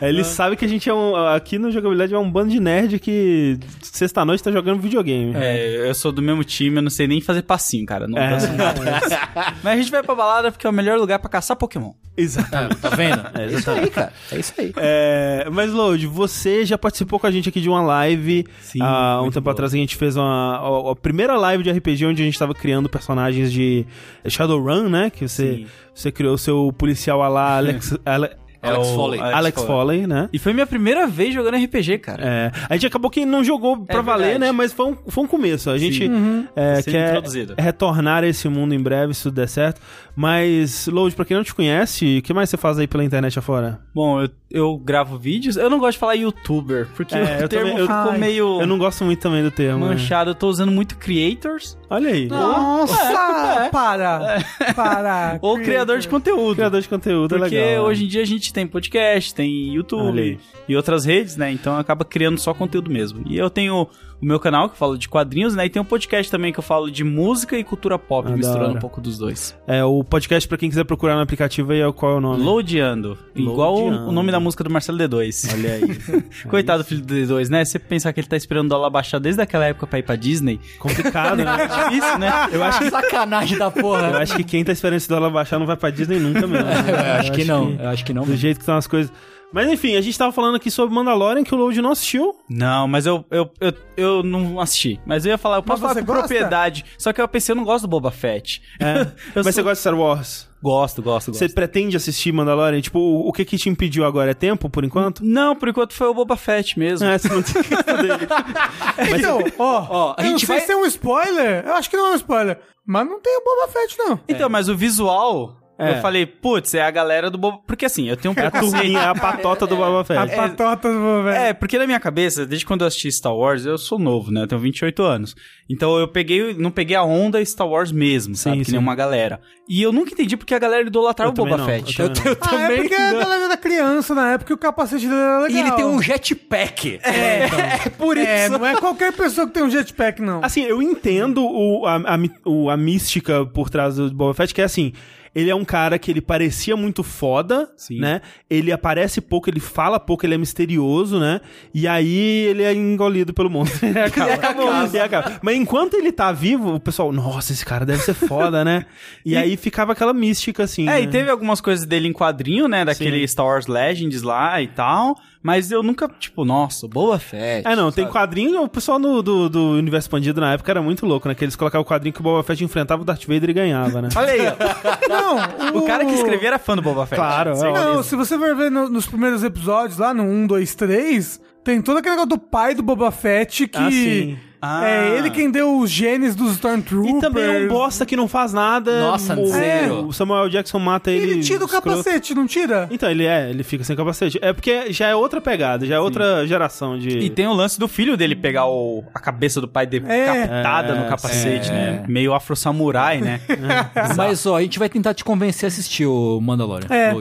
É, eles sabem que a gente é um. Aqui no Jogabilidade é um bando de nerd que sexta-noite tá jogando videogame. É, eu sou do mesmo time, eu não sei nem fazer passinho, cara. Não É. danço nada. [LAUGHS] Mas a gente vai pra balada porque é o melhor lugar pra caçar Pokémon. Exatamente. Tá vendo? É, É isso aí, cara. É isso aí. É, mas, Load, você já participou com a gente aqui de uma live Sim, há um tempo boa. atrás. A gente fez uma, a, a primeira live de RPG onde a gente tava criando personagens de Shadowrun, né? Que você, Sim. você criou o seu policial a lá, Alex, Ale- Alex É Foley. Alex Foley, né? E foi minha primeira vez jogando RPG, cara. É, a gente acabou que não jogou pra valer, verdade. né? Mas foi um, foi um começo. A gente é, Sendo quer introduzido. retornar a esse mundo em breve, se tudo der certo. Mas, Load, pra quem não te conhece, o que mais você faz aí pela internet afora? Bom, eu, eu gravo vídeos. Eu não gosto de falar youtuber, porque É, eu o termo também- eu- ficou Ai, meio Eu não gosto muito também do termo. né? manchado. Eu tô usando muito creators Olha aí. Nossa, para. Para. ou criador de conteúdo. Criador de conteúdo é Porque legal. né? hoje em dia a gente tem podcast, tem YouTube e outras redes, né? Então acaba criando só conteúdo mesmo. E eu tenho o meu canal, que eu falo de quadrinhos, né? E tem um podcast também que eu falo de música e cultura pop, Ah, misturando um pouco dos dois. É, o podcast, pra quem quiser procurar no aplicativo aí, é o- qual é o nome? Lodeando. Igual o- nome da música do Marcelo D2. Olha aí. [LAUGHS] Coitado do filho do D2, né? Você pensar que ele tá esperando o dólar baixar desde aquela época pra ir pra Disney. Complicado, [LAUGHS] né? Difícil, né? Eu acho que Sacanagem da porra. Eu acho que quem tá esperando esse dólar baixar não vai pra Disney nunca mesmo. né? [LAUGHS] Eu acho que não. Eu acho que não. Do jeito que estão as coisas. Mas enfim, a gente tava falando aqui sobre Mandalorian, que o Load não assistiu. Não, mas eu, eu, eu, eu não assisti. Mas eu ia falar, eu posso Mas falar você com gosta? propriedade. Só que eu pensei, eu não gosto do Boba Fett. É. [LAUGHS] Mas você sou- gosta de Star Wars? Gosto, gosto, gosto. Você pretende assistir Mandalorian? Tipo, o, o que que te impediu agora? É tempo, por enquanto? Não, por enquanto foi o Boba Fett mesmo. É, você não tem dele. [LAUGHS] Então, ó, Ó, a eu não gente sei vai- se é um spoiler. Eu acho que não é um spoiler. Mas não tem o Boba Fett, não. Então, mas o visual, É. eu falei, putz, é a galera do Boba... Porque assim, eu tenho um É a turminha, é a patota do Boba A Fett. patota do Boba Fett. É, porque na minha cabeça, desde quando eu assisti Star Wars, eu sou novo, né? Eu tenho 28 anos. Então eu peguei, não peguei a onda Star Wars mesmo, sabe? Sim, que sim. nem uma galera. E eu nunca entendi porque a galera idolatrava Eu o Boba também não, Fett. eu também não. Ah, é porque a galera era criança na época e o capacete dele era legal. E ele tem um jetpack. É, então. É por isso. É, não é qualquer pessoa que tem um jetpack, não. Assim, eu entendo o, a, a, o- a mística por trás do Boba Fett, que é assim. Ele é um cara que ele parecia muito foda, Sim. né? Ele aparece pouco, ele fala pouco, ele é misterioso, né? E aí ele é engolido pelo monstro. E acaba. E acaba. Mas enquanto ele tá vivo, o pessoal, nossa, esse cara deve ser foda, né? [LAUGHS] E, aí ficava aquela mística, assim. É, né? e teve algumas coisas dele em quadrinho, né? Daquele Star Wars Legends lá e tal. Mas eu nunca, tipo, nossa, Boba Fett. É, não, tem sabe? quadrinho, o pessoal no- do, do universo expandido na época era muito louco, né? Que eles colocavam o quadrinho que o Boba Fett enfrentava o Darth Vader e ganhava, né? [LAUGHS] Olha aí, ó. Não, O cara que escrevia era fã do Boba Fett. Claro, é Não, se você for ver no- nos primeiros episódios, lá no 1, 2, 3, tem todo aquele negócio do pai do Boba Fett que. Ah, sim. Ah. É ele quem deu os genes dos Stormtroopers. E também é um bosta que não faz nada. Nossa, o, zero. o Samuel Jackson mata ele. Ele tira o escroto. capacete, não tira? Então, ele é, ele fica sem capacete. É porque já é outra pegada, já é outra geração de. E tem o lance do filho dele pegar o, a cabeça do pai decapitada É, no capacete, é. né? Meio afro-samurai, né? [LAUGHS] Mas, ó, a gente vai tentar te convencer a assistir o Mandalorian. É.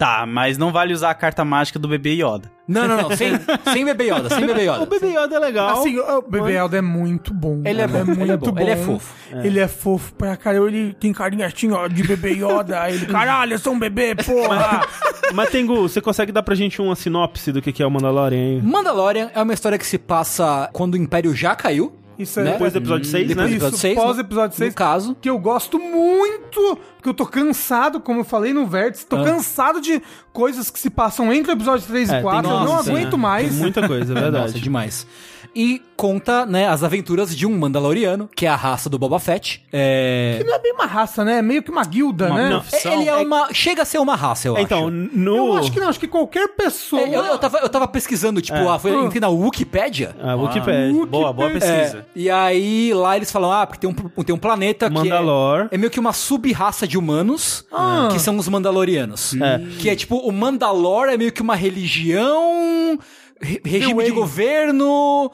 tá, mas não vale usar a carta mágica do bebê Yoda. Não, não, não. Sem, sem Bebê Yoda, sem Bebê Yoda. [LAUGHS] O Baby Yoda é legal. Assim, o Bebê Yoda é muito bom. Ele é bom, ele é muito bom, bom. ele é fofo. Ele é fofo pra caralho. Ele tem carinha assim, ó, de bebê Yoda. Ele, caralho, eu sou um bebê, porra. Mas, Tengu, você consegue dar pra gente uma sinopse do que que é o Mandalorian aí? Mandalorian é uma história que se passa quando o Império já caiu. Isso é Né? Depois do episódio 6, Depois né? do episódio Isso, 6. pós no- episódio 6. No caso. que eu gosto muito, porque eu tô cansado, como eu falei no Vértice, tô Ah. cansado de coisas que se passam entre o episódio 3 É, e tem 4, eu não nossa, aguento né? mais. Tem muita coisa, é verdade. [LAUGHS] Nossa, demais. E conta, né, as aventuras de um Mandaloriano, que é a raça do Boba Fett. É... Não é bem uma raça, né? É meio que uma guilda, Uma- né? não. É, Ele é uma. Chega a ser uma raça, eu Então, acho. no. Eu acho que não, acho que qualquer pessoa. É, eu, eu tava, eu tava pesquisando, tipo, ah, foi, entrei na Wikipédia. A Wikipedia. Boa, boa É. pesquisa. E aí lá eles falam, ah, porque tem um, tem um planeta Mandalor. que é, é meio que uma sub-raça de humanos, Ah. que são os Mandalorianos. É. Que é tipo, o Mandalor é meio que uma religião, re- regime de governo,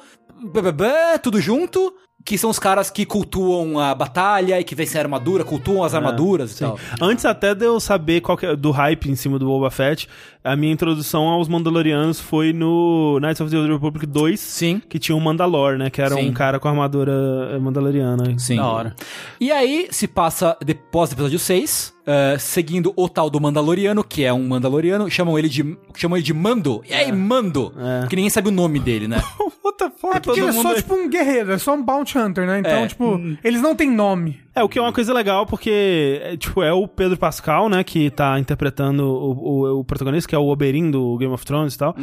blá, tudo junto. Que são os caras que cultuam a batalha e que vencem a armadura, cultuam as armaduras e tal. Antes até de eu saber qual que é, do hype em cima do Boba Fett, a minha introdução aos Mandalorianos foi no Knights of the Old Republic 2, Sim. que tinha um Mandalor, né? Que era Sim. um cara com armadura eh, mandaloriana. Sim. Da hora. E aí se passa depois do episódio 6, eh, seguindo o tal do Mandaloriano, que é um Mandaloriano, chamam ele de, chamam ele de Mando. E aí, Mando? É. Que ninguém sabe o nome dele, né? [LAUGHS] What the fuck? É porque ele é só tipo um guerreiro, é só um bounty hunter, né? Então, É. tipo, eles não têm nome. É, o que é uma coisa legal, porque, é, tipo, é o Pedro Pascal, né, que tá interpretando o, o, o protagonista, que é o Oberyn do Game of Thrones e tal.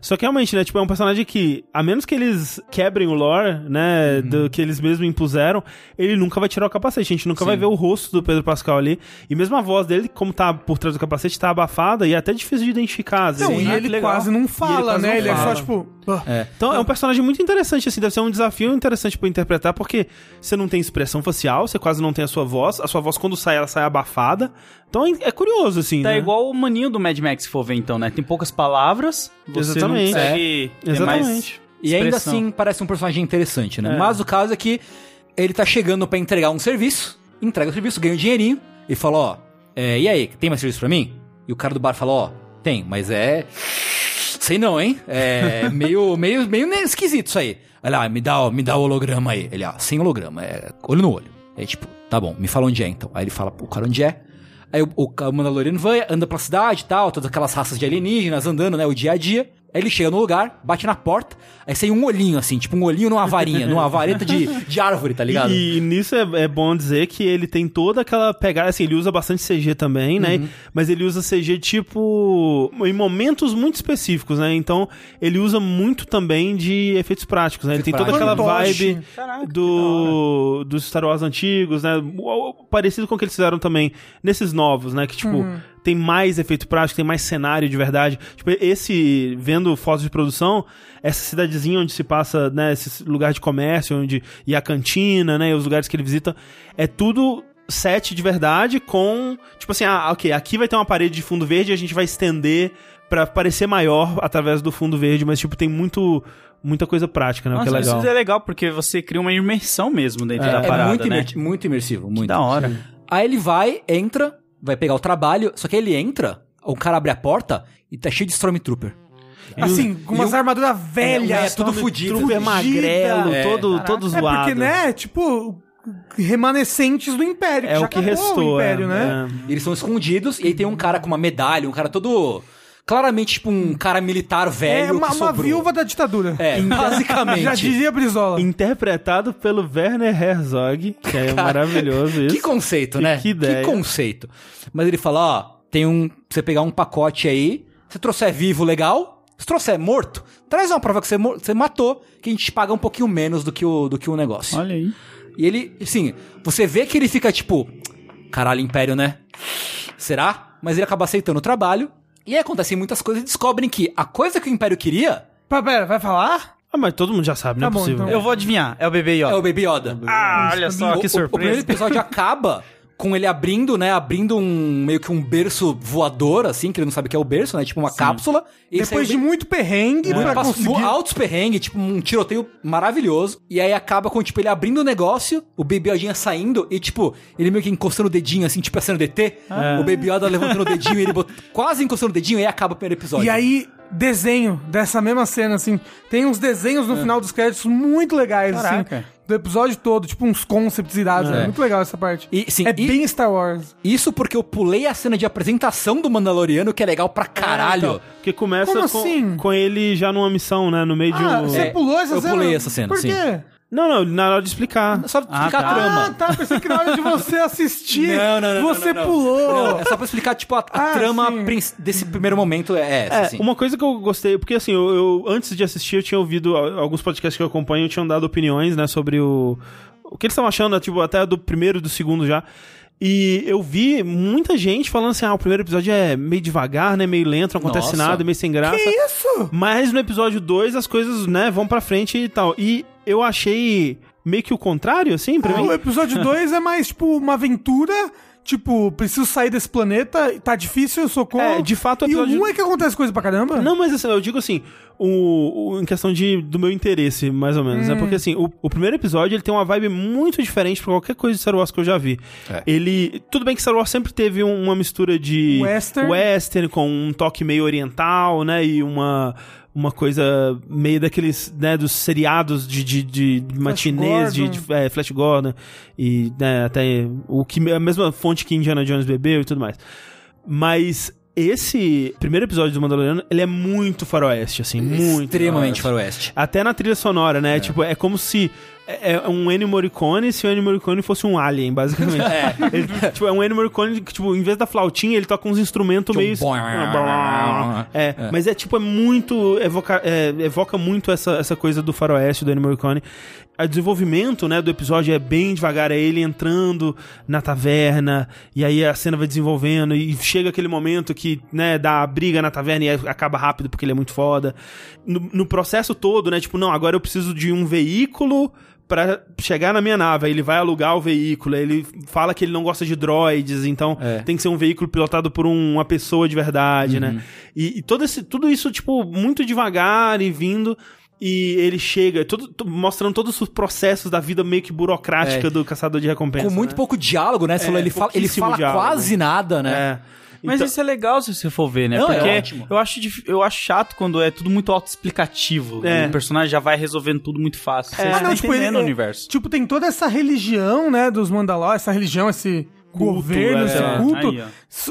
Só que realmente, né, tipo, é um personagem que, a menos que eles quebrem o lore, né, do que eles mesmos impuseram, ele nunca vai tirar o capacete. A gente nunca vai ver o rosto do Pedro Pascal ali. E mesmo a voz dele, como tá por trás do capacete, tá abafada e é até difícil de identificar, às Não, e né? ele quase não fala, quase né? não Ele é só tipo. ah. Então é um personagem muito interessante, assim, deve ser um desafio interessante pra interpretar, porque você não tem expressão facial, você quase não tem a sua voz, a sua voz quando sai, ela sai abafada. Então é é curioso, assim, Tá né? igual o maninho do Mad Max, se for ver então, né? Tem poucas palavras, você Exatamente. não consegue ter Exatamente. mais E ainda assim parece um personagem interessante, né? É. Mas o caso é que ele tá chegando pra entregar um serviço, entrega o serviço, ganha um dinheirinho e fala, ó, é, e aí, tem mais serviço pra mim? E o cara do bar fala, ó, tem, mas é sei não, hein? É [LAUGHS] meio, meio, meio esquisito isso aí. Olha lá, me dá, o- me dá o holograma aí. Ele, ó, sem holograma, é olho no olho. Aí, tipo, tá bom, me fala onde é então. Aí ele fala, pô, cara, onde é? Aí o, o, o Mandaloriano vai, anda pela cidade e tal, todas aquelas raças de alienígenas andando, né, o dia a dia. Aí ele chega no lugar, bate na porta, aí sai um olhinho assim, tipo um olhinho numa varinha, numa vareta de, [LAUGHS] de árvore, tá ligado? E, e nisso é, é bom dizer que ele tem toda aquela pegada, assim, ele usa bastante CG também, né? Uhum. Mas ele usa CG tipo em momentos muito específicos, né? Então ele usa muito também de efeitos práticos, né? Ele tem toda aquela vibe Caraca, do dos Star Wars antigos, né? Parecido com o que eles fizeram também nesses novos, né? Que tipo tem mais efeito prático, tem mais cenário de verdade. Tipo, esse vendo fotos de produção, essa cidadezinha onde se passa, né, esse lugar de comércio, onde e a cantina, né, e os lugares que ele visita, é tudo set de verdade com, tipo assim, ah, OK, aqui vai ter uma parede de fundo verde e a gente vai estender pra parecer maior através do fundo verde, mas tipo tem muito muita coisa prática, né, o que é Nossa, legal. isso é legal porque você cria uma imersão mesmo dentro da é parada, muito, né? imer- muito imersivo, Que muito. da hora. Aí ele vai, entra, vai pegar o trabalho, só que aí ele entra, o cara abre a porta e tá cheio de Stormtrooper. Assim, com umas e armaduras velhas. é, tudo fudido. Trooper magrelo, É, todo, todo É zoado. porque, né, tipo, remanescentes do Império. É já o que restou, o Império, é, né? é. Eles são escondidos e aí tem um cara com uma medalha, um cara todo. Claramente, tipo, um cara militar velho. É uma, que uma viúva da ditadura. É, [LAUGHS] basicamente. Já dizia Brizola. Interpretado pelo Werner Herzog, que é [LAUGHS] maravilhoso isso. Que conceito, né? que ideia. conceito. Mas ele fala, ó, tem um. Você pegar um pacote aí, se trouxer vivo, legal. Se trouxer morto, traz uma prova que você, você matou, que a gente te paga um pouquinho menos do que o, do que o negócio. Olha aí. E ele, assim, você vê que ele fica tipo, caralho, Império, né? Será? Mas ele acaba aceitando o trabalho. E aí acontecem muitas coisas e descobrem que a coisa que o Império queria Pera, pera, vai falar? Ah, mas todo mundo já sabe, não Tá é bom, possível. então. Eu vou adivinhar. É o bebê Yoda. é o Baby Yoda. Ah, olha só, O- que o- O, primeiro surpresa. episódio acaba com ele abrindo, né? Abrindo um meio que um berço voador, assim, que ele não sabe o que é o berço, né? Tipo uma cápsula. E ele Depois de bem- muito perrengue pra Passa conseguir... altos perrengues, tipo um tiroteio maravilhoso. E aí acaba com, tipo, ele abrindo o negócio, o Baby Yodinha saindo e, tipo, ele meio que encostando o dedinho, assim, tipo a cena do ET. O Baby Yoda levantando o dedinho e ele bot- quase encostando o dedinho e aí acaba o primeiro episódio. E aí, desenho dessa mesma cena, assim. Tem uns desenhos no final dos créditos muito legais, Caraca. assim. Do episódio todo, tipo uns concepts irados. É, É. muito legal essa parte. E, sim, é e- bem Star Wars. Isso porque eu pulei a cena de apresentação do Mandaloriano, que é legal pra caralho. Então, porque começa Como com, assim? com ele já numa missão, né? No meio de Ah, um. você É, pulou essa eu cena? pulei essa cena, Por sim. quê? Não, não, na hora de explicar. Só Ah, explicar tá. a trama. Ah, tá. Pensei que na hora de você assistir, Não, não, não, você não, não, não. pulou. Não, é só pra explicar, tipo, a, a Ah, trama sim. desse primeiro momento é essa, É, assim. uma coisa que eu gostei, porque assim, eu, eu- antes de assistir, eu tinha ouvido alguns podcasts que eu acompanho, tinham dado opiniões, né, sobre o. O que eles estavam achando, tipo, até do primeiro e do segundo já. E eu vi muita gente falando assim: ah, o primeiro episódio é meio devagar, né? Meio lento, não acontece Nossa. nada, meio sem graça. Que isso? Mas no episódio 2 as coisas, né, vão pra frente e tal. E eu achei meio que o contrário, assim, pra Ah, mim. o episódio [LAUGHS] 2 é mais, tipo, uma aventura. Tipo, preciso sair desse planeta, tá difícil, socorro. É, de fato, o E episódio- o 1 é que acontece coisa pra caramba? Não, mas assim, eu digo assim, o, o- em questão de, do meu interesse, mais ou menos. É porque assim, o, o primeiro episódio ele tem uma vibe muito diferente pra qualquer coisa de Star Wars que eu já vi. É. Ele. Tudo bem que Star Wars sempre teve um- uma mistura de Western. western com um toque meio oriental, né? E uma. Uma coisa meio daqueles, né, dos seriados de, de, de matinês, de, de é, Flash Gordon, e né, até o que a mesma fonte que Indiana Jones bebeu e tudo mais. Mas esse primeiro episódio do Mandaloriano, ele é muito faroeste, assim, muito. Extremamente faroeste. faroeste. Até na trilha sonora, né? Tipo, é como se é é um Ennio Morricone se o Ennio Morricone fosse um alien, basicamente. [LAUGHS] É. Ele, tipo, é um Ennio Morricone que, tipo, em vez da flautinha, ele toca uns instrumentos meio... Tipo, É, mas é tipo, é muito... Evoca, é, evoca muito essa, essa coisa do faroeste, do Ennio Morricone. O desenvolvimento, né, do episódio é bem devagar, é ele entrando na taverna, e aí a cena vai desenvolvendo, e chega aquele momento que, né, dá a briga na taverna e acaba rápido porque ele é muito foda. No, no processo todo, né, tipo, não, agora eu preciso de um veículo pra chegar na minha nave. Aí ele vai alugar o veículo, aí ele fala que ele não gosta de droids, então É. tem que ser um veículo pilotado por um- uma pessoa de verdade, né? E, e todo esse, tudo isso, tipo, muito devagar e vindo. E ele chega, todo, to- mostrando todos os processos da vida meio que burocrática É. do caçador de recompensa. Com muito né? pouco diálogo, né? É, falou, ele fala, ele fala diálogo. quase nada, né? É. Mas Então- isso é legal se você for ver, né? Não, é Porque ótimo. eu acho, dif- eu acho chato quando é tudo muito autoexplicativo. É. O personagem já vai resolvendo tudo muito fácil. Você Ah, não, tipo, entendendo ele- o universo. Tipo, tem toda essa religião, né, dos Mandalorianos, essa religião, esse Culto, governo, é. esse culto. Aí,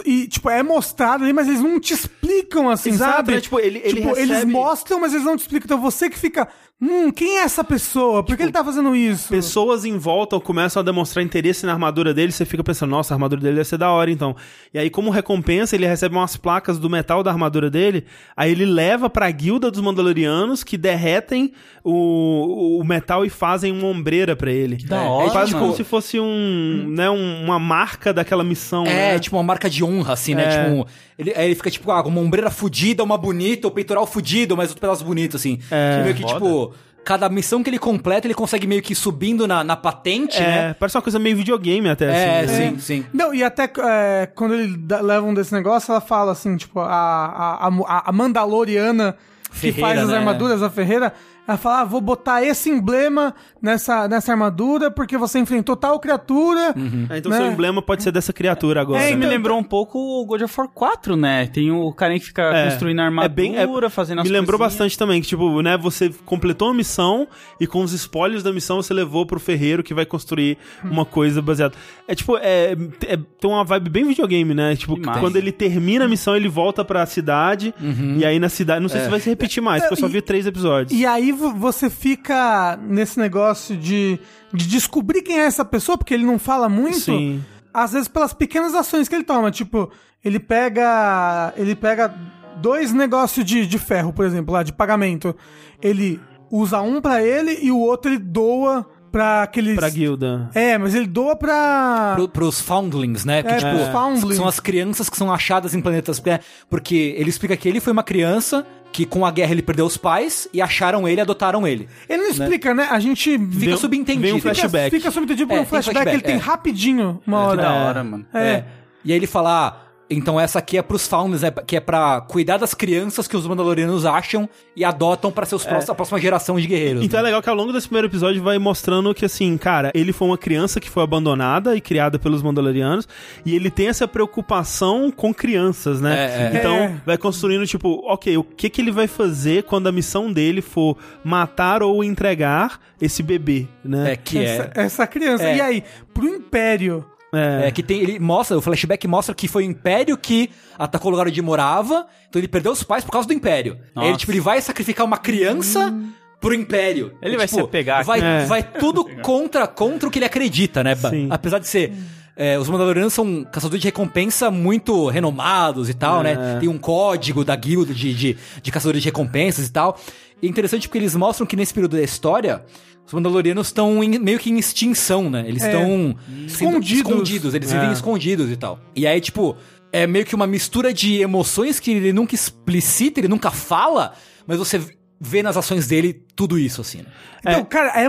E, tipo, é mostrado ali, mas eles não te explicam assim, Exato, sabe? né? Tipo, ele- ele Tipo, eles recebe- mostram, mas eles não te explicam. Então você que fica, hum, quem é essa pessoa? Por que ele tá fazendo isso? Pessoas em volta começam a demonstrar interesse na armadura dele, você fica pensando, nossa, a armadura dele deve ser da hora, então. E aí, como recompensa, ele recebe umas placas do metal da armadura dele, aí ele leva pra guilda dos Mandalorianos, que derretem o, o metal e fazem uma ombreira pra ele. Que da hora, Quase mano. como se fosse um, né, um- uma marca daquela missão, É, né? tipo uma marca de honra, assim, né? É. Tipo, ele, aí ele fica tipo, ah, uma ombreira fudida, uma bonita, o peitoral fudido, mas outro pedaço bonito, assim. É. meio que, Foda. tipo, cada missão que ele completa, ele consegue meio que ir subindo na, na patente, É, né? parece uma coisa meio videogame até, É, assim. né? sim, sim. Não, e até é, quando ele dá- levam desse negócio, ela fala assim, tipo, a, a, a, a Mandaloriana que Ferreira, faz as né? armaduras, a Ferreira, ela fala, ah, vou botar esse emblema nessa, nessa armadura porque você enfrentou tal criatura. É, então né? seu emblema pode ser dessa criatura agora. É, Isso me então- lembrou um pouco o God of War 4, né? Tem o carinha que fica É. construindo a armadura, É bem- é- fazendo as Me lembrou coisinhas. bastante também, que, tipo, né, você completou a missão e com os spoilers da missão você levou pro ferreiro que vai construir uma coisa baseada. É tipo, é, é- tem uma vibe bem videogame, né? Tipo, Demais. quando ele termina a missão, ele volta pra cidade e aí na cidade. Não sei se vai se repetir mais, porque eu só vi três episódios. E aí você fica nesse negócio de, de descobrir quem é essa pessoa, porque ele não fala muito. Sim. Às vezes pelas pequenas ações que ele toma. Tipo, ele pega. Ele pega dois negócios de, de ferro, por exemplo, lá, de pagamento. Ele usa um pra ele e o outro ele doa pra aqueles. Pra guilda. É, mas ele doa pra. Pro, pros foundlings, né? Que, É, tipo, pros foundlings. são as crianças que são achadas em planetas. né? Porque ele explica que ele foi uma criança que com a guerra ele perdeu os pais e acharam ele e adotaram ele. Ele não explica, né? A gente. Fica Vem- subentendido. vem um Fica, flashback. fica subentendido por É, um tem flashback, flashback, ele tem é. rapidinho uma Que hora. da hora, mano. É. E aí ele fala, ah, então essa aqui é pros founders, né, que é pra cuidar das crianças que os Mandalorianos acham e adotam pra seus próximos, a próxima geração de guerreiros. Então é né? legal que ao longo desse primeiro episódio vai mostrando que, assim, cara, ele foi uma criança que foi abandonada e criada pelos Mandalorianos, e ele tem essa preocupação com crianças, né? É, é. Então É. vai construindo, tipo, ok, o que que ele vai fazer quando a missão dele for matar ou entregar esse bebê, né? É, que essa, é... essa criança. É. E aí, pro Império. É, que tem, ele mostra, o flashback mostra que foi o Império que atacou o lugar onde morava, então ele perdeu os pais por causa do Império. Aí ele, tipo, ele vai sacrificar uma criança pro Império. Ele E, vai tipo, se apegar Vai, É. vai tudo contra, contra o que ele acredita, né? Sim. Apesar de ser... é, os Mandalorianos são caçadores de recompensa muito renomados e tal, É. né? Tem um código da guilda de, de, de caçadores de recompensas e tal. E é interessante porque eles mostram que nesse período da história, os Mandalorianos estão meio que em extinção, né? Eles É. estão sendo Escondidos. escondidos, eles vivem É. escondidos e tal. E aí, tipo, é meio que uma mistura de emoções que ele nunca explicita, ele nunca fala, mas você vê nas ações dele tudo isso, assim, né? Então, cara, é,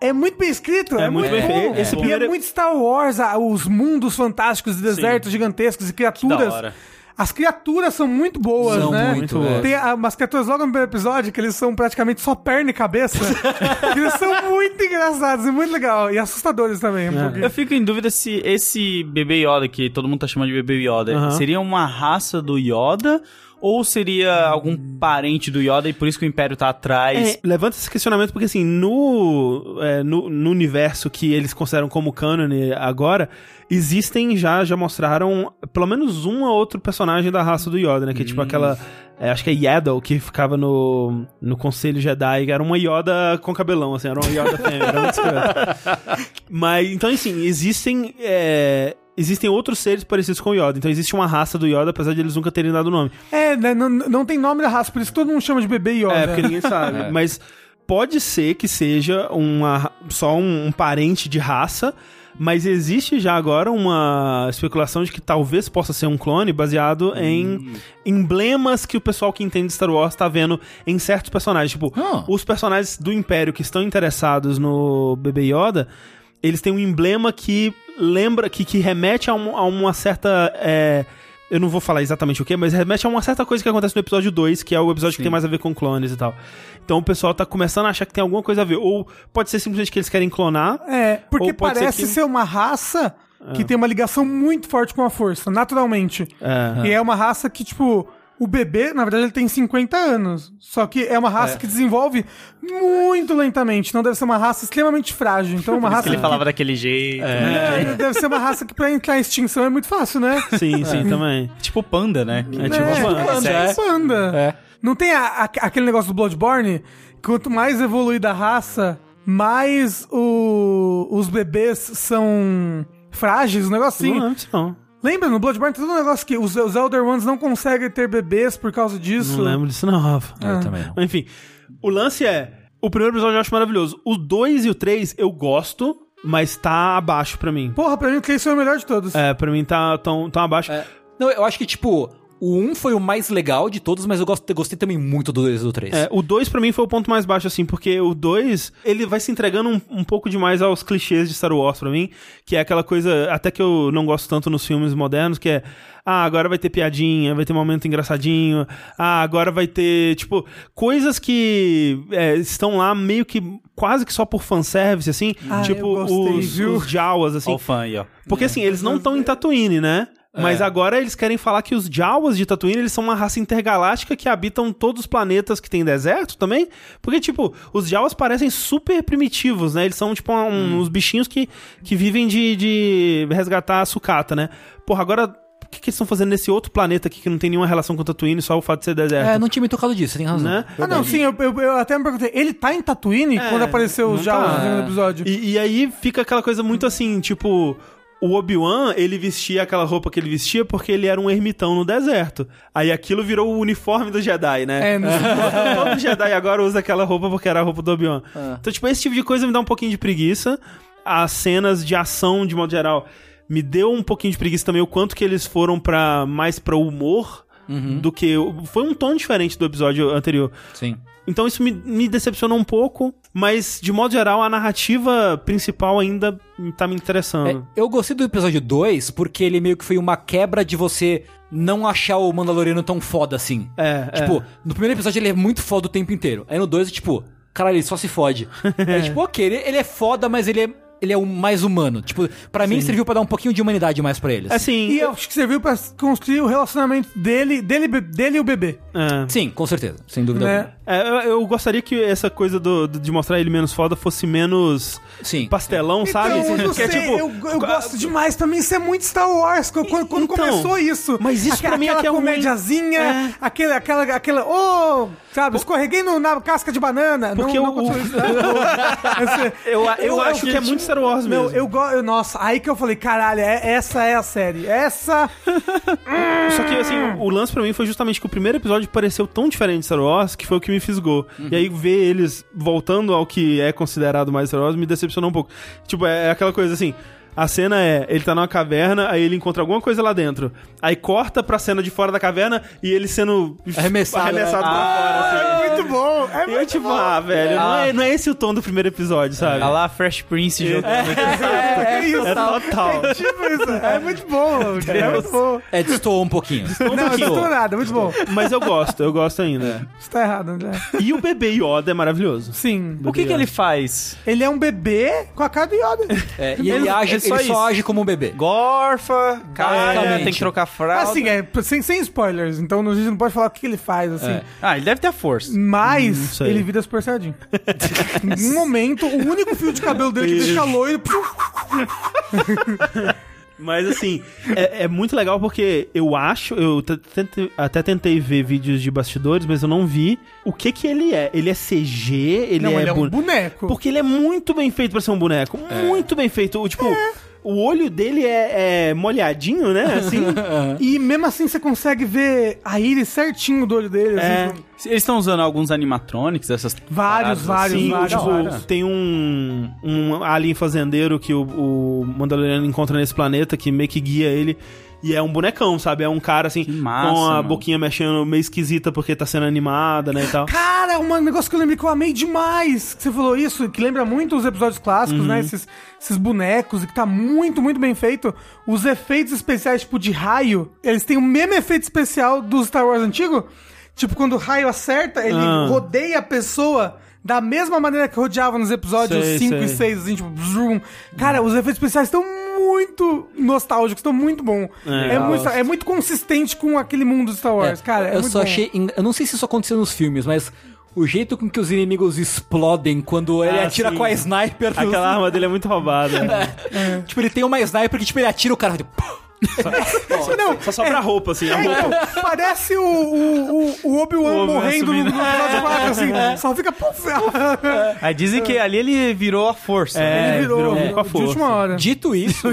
é, é muito bem escrito. É, muito bem bom. feito. Esse E primeiro- é muito Star Wars, os mundos fantásticos, desertos gigantescos e criaturas. da hora. As criaturas são muito boas, São né? muito, é. Tem ah, umas criaturas logo no primeiro episódio que eles são praticamente só perna e cabeça. [LAUGHS] eles são muito engraçados e muito legal. E assustadores também, um pouquinho. Eu fico em dúvida se esse bebê Yoda, que todo mundo tá chamando de bebê Yoda, seria uma raça do Yoda ou seria algum parente do Yoda e por isso que o Império tá atrás? É, levanta esse questionamento porque, assim, no, é, no, no universo que eles consideram como canon agora, existem já, já mostraram pelo menos um ou outro personagem da raça do Yoda, né? Que é tipo aquela. é, acho que é Yaddle, que ficava no, no Conselho Jedi, era uma Yoda com cabelão, assim, era uma Yoda fêmea, era muito. [LAUGHS] Mas, então, assim, existem. é, Existem outros seres parecidos com o Yoda. Então existe uma raça do Yoda, apesar de eles nunca terem dado nome. É, né, não, não tem nome da raça, por isso que todo mundo chama de bebê Yoda. É, porque ninguém sabe. [LAUGHS] Mas pode ser que seja uma, só um, um parente de raça, mas existe já agora uma especulação de que talvez possa ser um clone baseado em emblemas que o pessoal que entende Star Wars tá vendo em certos personagens. Tipo, Ah. os personagens do Império que estão interessados no bebê Yoda, eles têm um emblema que lembra, que, que remete a, um- a uma certa. é, eu não vou falar exatamente o que, mas remete a uma certa coisa que acontece no episódio 2, que é o episódio que tem mais a ver com clones e tal. Então o pessoal tá começando a achar que tem alguma coisa a ver. Ou pode ser simplesmente que eles querem clonar. É, porque pode ser parece que- ser uma raça que tem uma ligação muito forte com a força, naturalmente. É. E é uma raça que, tipo, o bebê, na verdade, ele tem 50 anos. Só que é uma raça que desenvolve muito lentamente. Então deve ser uma raça extremamente frágil. Então, uma Por isso raça. que ele que- falava daquele jeito. né? É, deve ser uma raça que pra entrar em extinção é muito fácil, né? Sim, sim, também. Tipo panda, né? É tipo é, panda, é. panda. É. Não tem a- a- aquele negócio do Bloodborne? Quanto mais evoluída a raça, mais o- os bebês são frágeis, um negócio assim. Não não. Lembra, no Bloodborne tem todo um negócio que os, os Elder Ones não conseguem ter bebês por causa disso. Não lembro disso, não, Rafa. Eu também não. Mas, Enfim, o lance é. O primeiro episódio eu acho maravilhoso. O 2 e o 3 eu gosto, mas tá abaixo pra mim. Porra, pra mim o 3 foi o melhor de todos. É, pra mim tá tão, tão abaixo. É. Não, eu acho que, tipo, o 1 foi o mais legal de todos, mas eu gosto- gostei também muito do 2 e do 3. É, o 2 pra mim foi o ponto mais baixo, assim, porque o 2, ele vai se entregando um, um pouco demais aos clichês de Star Wars pra mim, que é aquela coisa, até que eu não gosto tanto nos filmes modernos, que é, ah, agora vai ter piadinha, vai ter momento engraçadinho, ah, agora vai ter, tipo, coisas que é, estão lá meio que quase que só por fanservice, assim, Ah, tipo eu gostei, os, viu? os Jawas, assim, Olha o fã aí, ó. porque assim, eles não estão em Tatooine, né? Mas agora eles querem falar que os Jawas de Tatooine, eles são uma raça intergaláctica que habitam todos os planetas que tem deserto também. Porque, tipo, os Jawas parecem super primitivos, né? Eles são, tipo, um- uns bichinhos que, que vivem de, de resgatar a sucata, né? Porra, agora, o que, que eles estão fazendo nesse outro planeta aqui que não tem nenhuma relação com Tatooine, só o fato de ser deserto? É, não tinha me tocado disso, você tem razão. Né? Ah, não, sim, eu, eu- eu até me perguntei, ele tá em Tatooine É, quando apareceu Jawas tá. no episódio? E, e aí fica aquela coisa muito assim, tipo. O Obi-Wan, ele vestia aquela roupa que ele vestia porque ele era um ermitão no deserto. Aí aquilo virou o uniforme do Jedi, né? É, [LAUGHS] Todo Jedi agora usa aquela roupa porque era a roupa do Obi-Wan. Então, tipo, esse tipo de coisa me dá um pouquinho de preguiça. As cenas de ação, de modo geral, me deu um pouquinho de preguiça também o quanto que eles foram para mais pra humor do que... Foi um tom diferente do episódio anterior. Sim. Então isso me, me decepcionou um pouco, mas de modo geral a narrativa principal ainda tá me É, interessando. eu gostei do episódio 2 porque ele meio que foi uma quebra de você não achar o Mandaloriano tão foda assim. É, é. Tipo, no primeiro episódio ele é muito foda o tempo inteiro. Aí no 2 é tipo, caralho, ele só se fode. [LAUGHS] é tipo, ok, ele, ele é foda, mas ele é, ele é o mais humano. Tipo, pra mim serviu pra dar um pouquinho de humanidade mais pra eles. Assim, E eu acho que serviu pra construir o relacionamento dele, dele, dele e o bebê. é. Sim, com certeza, sem dúvida Né? alguma. É, eu, eu gostaria que essa coisa do, de mostrar ele menos foda fosse menos Sim. pastelão, sabe? Então, eu não é sei, tipo, eu, eu gosto demais. Pra mim isso é muito Star Wars. Quando, quando Então, começou isso. mas isso Aquela- pra mim é aquela que é ruim. comédiazinha, É. aquele, aquela, aquela, oh, sabe, escorreguei no- na casca de banana. Porque não, o- não né? [LAUGHS] Esse- Eu, eu, acho que é muito Star Wars mesmo. eu gosto. Nossa, aí que eu falei, caralho, é- essa é a série. Essa. [LAUGHS] Só que, assim, o lance pra mim foi justamente que o primeiro episódio pareceu tão diferente de Star Wars que foi o que me fisgou. E aí ver eles voltando ao que é considerado mais Star Wars me decepcionou um pouco. Tipo, é aquela coisa assim. A cena é, ele tá numa caverna, aí ele encontra alguma coisa lá dentro. Aí corta pra cena de fora da caverna e ele sendo Arremessado, arremessado né? pra fora, assim. É muito bom. É E eu, muito tipo, bom. ah, velho, não, Ah. é, não é esse o tom do primeiro episódio, sabe? Olha lá, Fresh Prince jogando. É, isso. É total. É tipo isso. É muito bom. É muito bom. É, destoou um pouquinho. Não, não estou nada. Muito bom. Mas eu gosto, eu gosto ainda. Você tá errado, André. E o bebê Yoda é maravilhoso. Sim. O que, que ele faz? Ele é um bebê com a cara do Yoda. É, e ele, Ele- age, é ele só só isso. age como um bebê. Gorfa, Basicamente. tem que trocar fralda. Assim, é, sem, sem spoilers. Então a gente não pode falar o que, ele faz, assim. É. Ah, ele deve ter a força. Mas sei. ele vira Super Saiyajin. [LAUGHS] em um momento, o único fio de cabelo dele que deixa loiro. [LAUGHS] Mas assim, é, é muito legal porque eu acho, eu t- tentei- até tentei ver vídeos de bastidores, mas eu não vi o que que ele é. Ele é CG, ele não, é, ele é um boneco. Porque ele é muito bem feito pra ser um boneco. Muito bem feito. Tipo, o olho dele é, é molhadinho, né? Assim. [LAUGHS] E mesmo assim você consegue ver a íris certinho do olho dele. É. Assim, Eles estão usando alguns animatronics, essas Vários, vários, Sim, vários. tipo, vários. tem um, um alien fazendeiro que o, o Mandaloriano encontra nesse planeta que meio que guia ele. E é um bonecão, sabe? É um cara assim, massa, com a mano. boquinha mexendo meio esquisita porque tá sendo animada, né? E tal. Cara, um negócio que eu lembrei que eu amei demais. Que você falou isso, que lembra muito os episódios clássicos, Uhum. né? Esses, esses bonecos, e que tá muito, muito bem feito. Os efeitos especiais, tipo, de raio, eles têm o mesmo efeito especial do Star Wars antigo. Tipo, quando o raio acerta, ele Ah. rodeia a pessoa da mesma maneira que rodeava nos episódios Sei, 5 e sei. 6, assim, tipo, zoom. Cara, os efeitos especiais estão muito nostálgicos, estão muito bom. É, É, eu muito, é muito consistente com aquele mundo de Star Wars, cara. É eu muito só bom. achei. Eu não sei se isso aconteceu nos filmes, mas o jeito com que os inimigos explodem quando ele Ah, atira sim. com a sniper. Aquela arma dele é muito roubada. [LAUGHS] Tipo, ele tem uma sniper que tipo, ele atira o cara. Tipo, Não, Só sobra a roupa, assim, a é, roupa. então, parece o, o, o, Obi-Wan morrendo no, no subindo. episódio 4, assim. Só fica... puf, Aí dizem que ali ele virou a força. É, ele virou, virou virou com a de força. última hora. dito isso,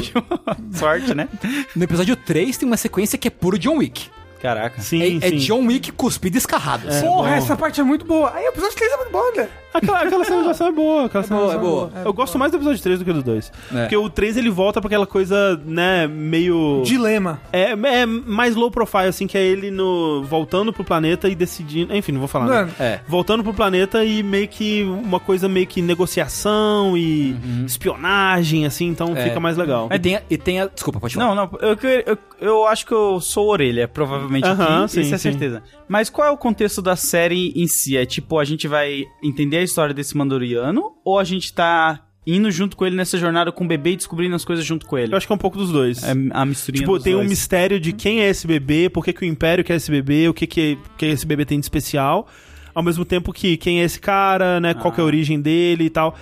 Sorte, né? no episódio 3 tem uma sequência que é puro John Wick. Caraca. Sim, é, é sim. John Wick cuspido e escarrado. assim. Porra, essa parte é muito boa. Aí o episódio 3 é muito bom, André. Aquela, aquela [LAUGHS] cena de ação é boa. Aquela cena boa, é ação boa. Eu gosto mais do episódio 3 do que do 2. É. Porque o 3 ele volta pra aquela coisa, né, meio. Dilema. É, é mais low profile, assim, que é ele no, voltando pro planeta e decidindo. Enfim, não vou falar. Né? É. Voltando pro planeta e meio que uma coisa meio que negociação e espionagem, assim, então É. fica mais legal. E tem, a, e tem a. Desculpa, pode falar. Não, não, eu, eu, eu acho que eu sou orelha, provavelmente Aham, aqui, sim, isso é sim. certeza. Mas qual é o contexto da série em si? É tipo, a gente vai entender a história desse Mandaloriano ou a gente tá indo junto com ele nessa jornada com o bebê e descobrindo as coisas junto com ele? Eu acho que é um pouco dos dois. É a misturinha Tipo, dos tem um dois. mistério de quem é esse bebê, por que, que o Império quer esse bebê, o que, que, que esse bebê tem de especial. Ao mesmo tempo que quem é esse cara, né? Qual que é a origem dele e tal.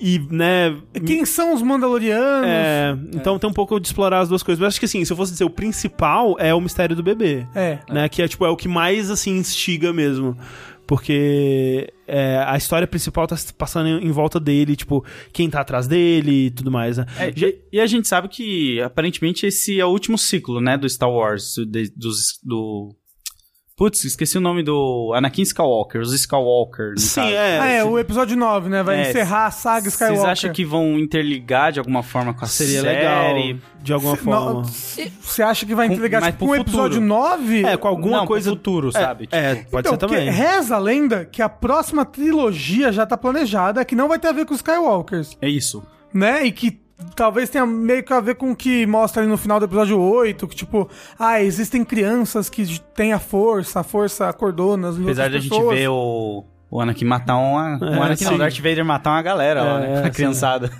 E, né. Quem são os Mandalorianos? É, então tem um pouco de explorar as duas coisas. Mas acho que assim, se eu fosse dizer, o principal é o mistério do bebê. É. Né? Que é, tipo, é o que mais, assim, instiga mesmo. Porque é, a história principal tá passando em, em volta dele, tipo, quem tá atrás dele e tudo mais, né? É, e- e a gente sabe que, aparentemente, esse é o último ciclo, né, do Star Wars, de- dos, do... Putz, esqueci o nome do Anakin Skywalker, os Skywalker, Sim, caso. é. Ah, é, o episódio 9, né? Vai É, encerrar a saga Skywalker. Vocês acham que vão interligar de alguma forma com a Seria série? legal, de alguma Se- forma. Você acha que vai Com- entregar mas tipo, pro um episódio futuro. 9? É, com alguma Não, coisa. futuro, É, sabe? É, Tipo, pode então, ser também. reza a lenda que a próxima trilogia já tá planejada, que não vai ter a ver com os Skywalkers, É isso. né? E que talvez tenha meio que a ver com o que mostra ali no final do episódio 8, que tipo, ah, existem crianças que têm a força, a força acordou nas Apesar de a gente ver o, o Anakin matar uma... o Anakin não, sim. o Darth Vader matar uma galera lá, É, né? [LAUGHS] A sim. criançada.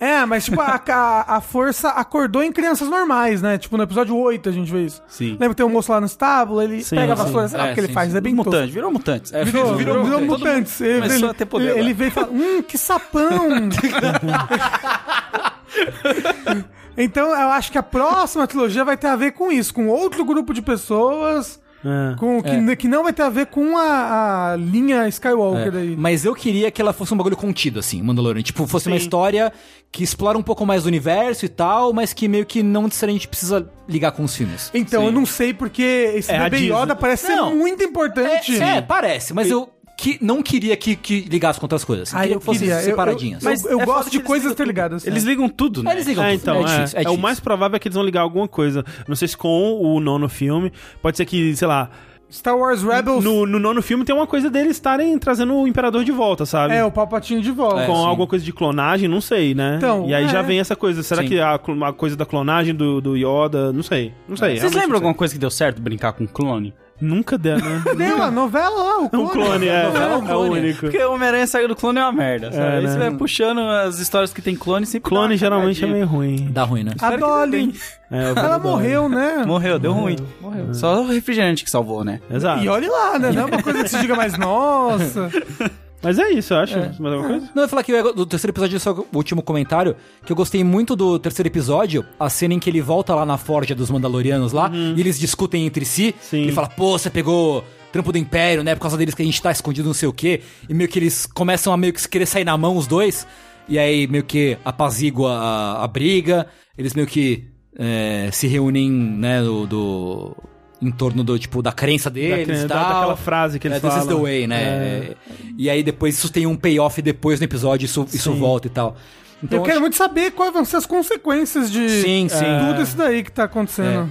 É, mas tipo, a, a, a força acordou em crianças normais, né? Tipo, no episódio 8 a gente vê isso. Sim. Lembra que tem um moço lá no estábulo, ele Sim, pega a vassoura, sei lá É, o que ele sim, faz, sim. é bem tosco. Mutante, virou mutantes. É, Virou, virou, virou, mutante. mutantes. Ele, começou ele, a ter poder ele, veio e fala, hum, que sapão! [LAUGHS] [LAUGHS] então eu acho que a próxima trilogia vai ter a ver com isso, com outro grupo de pessoas, É. com, que, que não vai ter a ver com a, a linha Skywalker daí. Mas eu queria que ela fosse um bagulho contido, assim, Mandalorian. Tipo, fosse uma história que explora um pouco mais do universo e tal, mas que meio que não necessariamente precisa ligar com os filmes. Então, eu não sei porque esse É, bebê Yoda parece Não. ser muito importante. É, é, parece, mas eu que, não queria que, que ligasse com outras coisas. Ah, eu queria. Eu- separadinhas. Eu, Mas eu é gosto de coisas ligam interligadas. Eles ligam tudo, né? Eles ligam É, tudo. então, é é, difícil, é é o mais provável é que eles vão ligar alguma coisa. Não sei se com o nono filme. Pode ser que, sei lá. Star Wars Rebels No, no nono filme tem uma coisa deles estarem trazendo o Imperador de volta, sabe? é o Palpatine de volta. com sim. alguma coisa de clonagem, não sei, né? Então, e aí é. já vem essa coisa. Será Sim. que a, a coisa da clonagem do, do Yoda. Não sei. Não sei. Vocês realmente lembram alguma coisa que deu certo brincar com clone? Nunca deu, né? [LAUGHS] Deu a novela lá, o É clone. um clone, é. Novela, É, um o clone. único. Porque o Homem-Aranha Saga do Clone é uma merda, sabe? É, Aí né? você vai puxando as histórias que tem clone sempre Clone geralmente é meio ruim. Dá ruim, né? A Dolly. É, Ela morreu, né? Morreu, deu ruim. Morreu. Só o refrigerante que salvou, né? Exato. E olhe lá, né? Não é uma coisa que se diga mais, nossa. [LAUGHS] Mas é isso, eu acho. Mais alguma coisa? Não, eu ia falar que eu- do terceiro episódio, só o último comentário, que eu gostei muito do terceiro episódio, a cena em que ele volta lá na forja dos Mandalorianos lá, e eles discutem entre si. Sim. Ele fala, pô, você pegou trampo do Império, né? Por causa deles que a gente tá escondido não sei o quê. E meio que eles começam a meio que querer sair na mão os dois. E aí meio que apazigua a, a briga. Eles meio que é, se reúnem, né, do... do- em torno do, tipo, da crença deles e Da- tal. daquela frase que eles É, This is the falam. way, né? É. E aí depois isso tem um payoff depois no episódio, isso, isso volta e tal. Então, eu quero acho- muito saber quais vão ser as consequências de Sim, sim. tudo isso daí que tá acontecendo.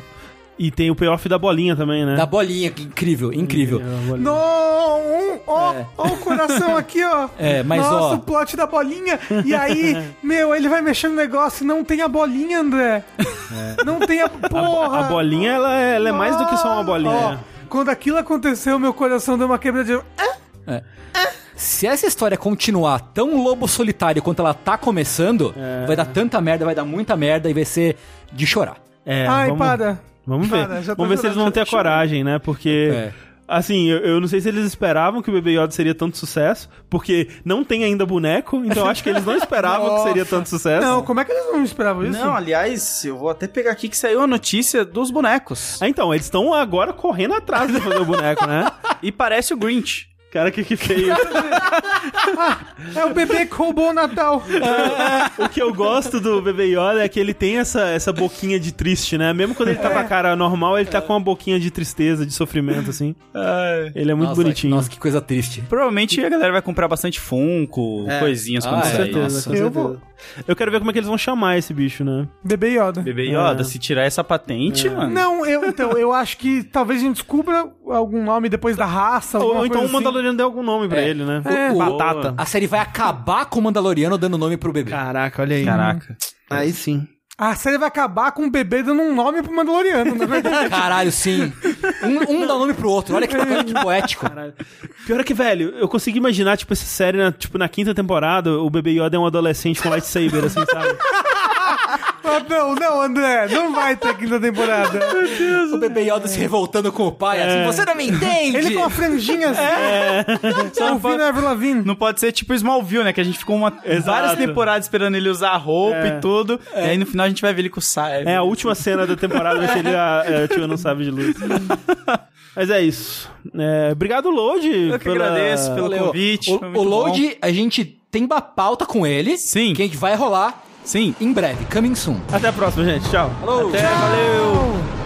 E tem o payoff da bolinha também, né? Da bolinha, que incrível, incrível. É, a. Não, um, ó, É. ó o coração aqui, ó. [LAUGHS] É, mas, Nossa, ó- o plot da bolinha. E aí, [LAUGHS] meu, ele vai mexer no negócio e não tem a bolinha, André. Não tem a. Porra! É. A bolinha, ela é, ela é mais do que só uma bolinha. Ó, quando aquilo aconteceu, meu coração deu uma quebradinha. Ah, Se essa história continuar tão lobo solitário quanto ela tá começando, É. vai dar tanta merda, vai dar muita merda e vai ser de chorar. É, Ai, vamos, para. Vamos ver. Para, já tô vamos ver se eles vão ter a coragem, né? Porque. É. Assim, eu, eu não sei se eles esperavam que o Bebê Yoda seria tanto sucesso, porque não tem ainda boneco, então eu acho que eles não esperavam que seria tanto sucesso. Não, como é que eles não esperavam isso? Não, aliás, eu vou até pegar aqui que saiu a notícia dos bonecos. Ah, então, eles estão agora correndo atrás de fazer o boneco, né? E parece o Grinch. Cara, que, que feio. É o bebê que roubou o Natal. o que eu gosto do Bebê Yoda é que ele tem essa, essa boquinha de triste, né? Mesmo quando ele tá com a cara normal, ele tá com uma boquinha de tristeza, de sofrimento, assim. Ele é muito Nossa, bonitinho. Nossa, que coisa triste. Provavelmente a galera vai comprar bastante Funko, coisinhas Ah, quando é. Com sair. certeza, Nossa, com eu certeza. vou. Eu quero ver como é que eles vão chamar esse bicho, né? Bebê Yoda. Bebê Yoda, É. se tirar essa patente, mano. Não, eu, então, eu acho que talvez a gente descubra algum nome depois da raça. Ou, ou então o Mandaloriano deu algum nome pra É. ele, né? É. Batata. A série vai acabar com o Mandaloriano dando nome pro bebê. Caraca, olha aí. Caraca. Aí sim. A série vai acabar com o bebê dando um nome pro Mandaloriano, na verdade. [LAUGHS] Caralho, sim. Um, um dá nome pro outro. Olha que, olha [LAUGHS] que poético. Pior é que, velho, eu consigo imaginar, tipo, essa série, na, tipo, na quinta temporada, o Bebê Yoda é um adolescente com lightsaber, assim, sabe? Ah, não, não, André, não vai ter quinta temporada. O bebê Yoda se revoltando com o pai, assim, você não me entende! Ele com a franjinha assim. É. Só não pode- Avril Lavigne. Não pode ser tipo Smallville, né? Que a gente ficou uma, várias temporadas esperando ele usar a roupa É. e tudo. E aí no final a gente vai ver ele com o saia. É a última cena da temporada, vai ser ele a, é, ativando um sabe de luz. [LAUGHS] Mas é isso. É, obrigado, Load. Eu que agradeço pelo Valeu. convite. O, o Load, a gente tem uma pauta com ele. Sim. Que a gente vai rolar. Sim. em breve. Coming soon. Até a próxima, gente. Tchau. Falou. Até, valeu.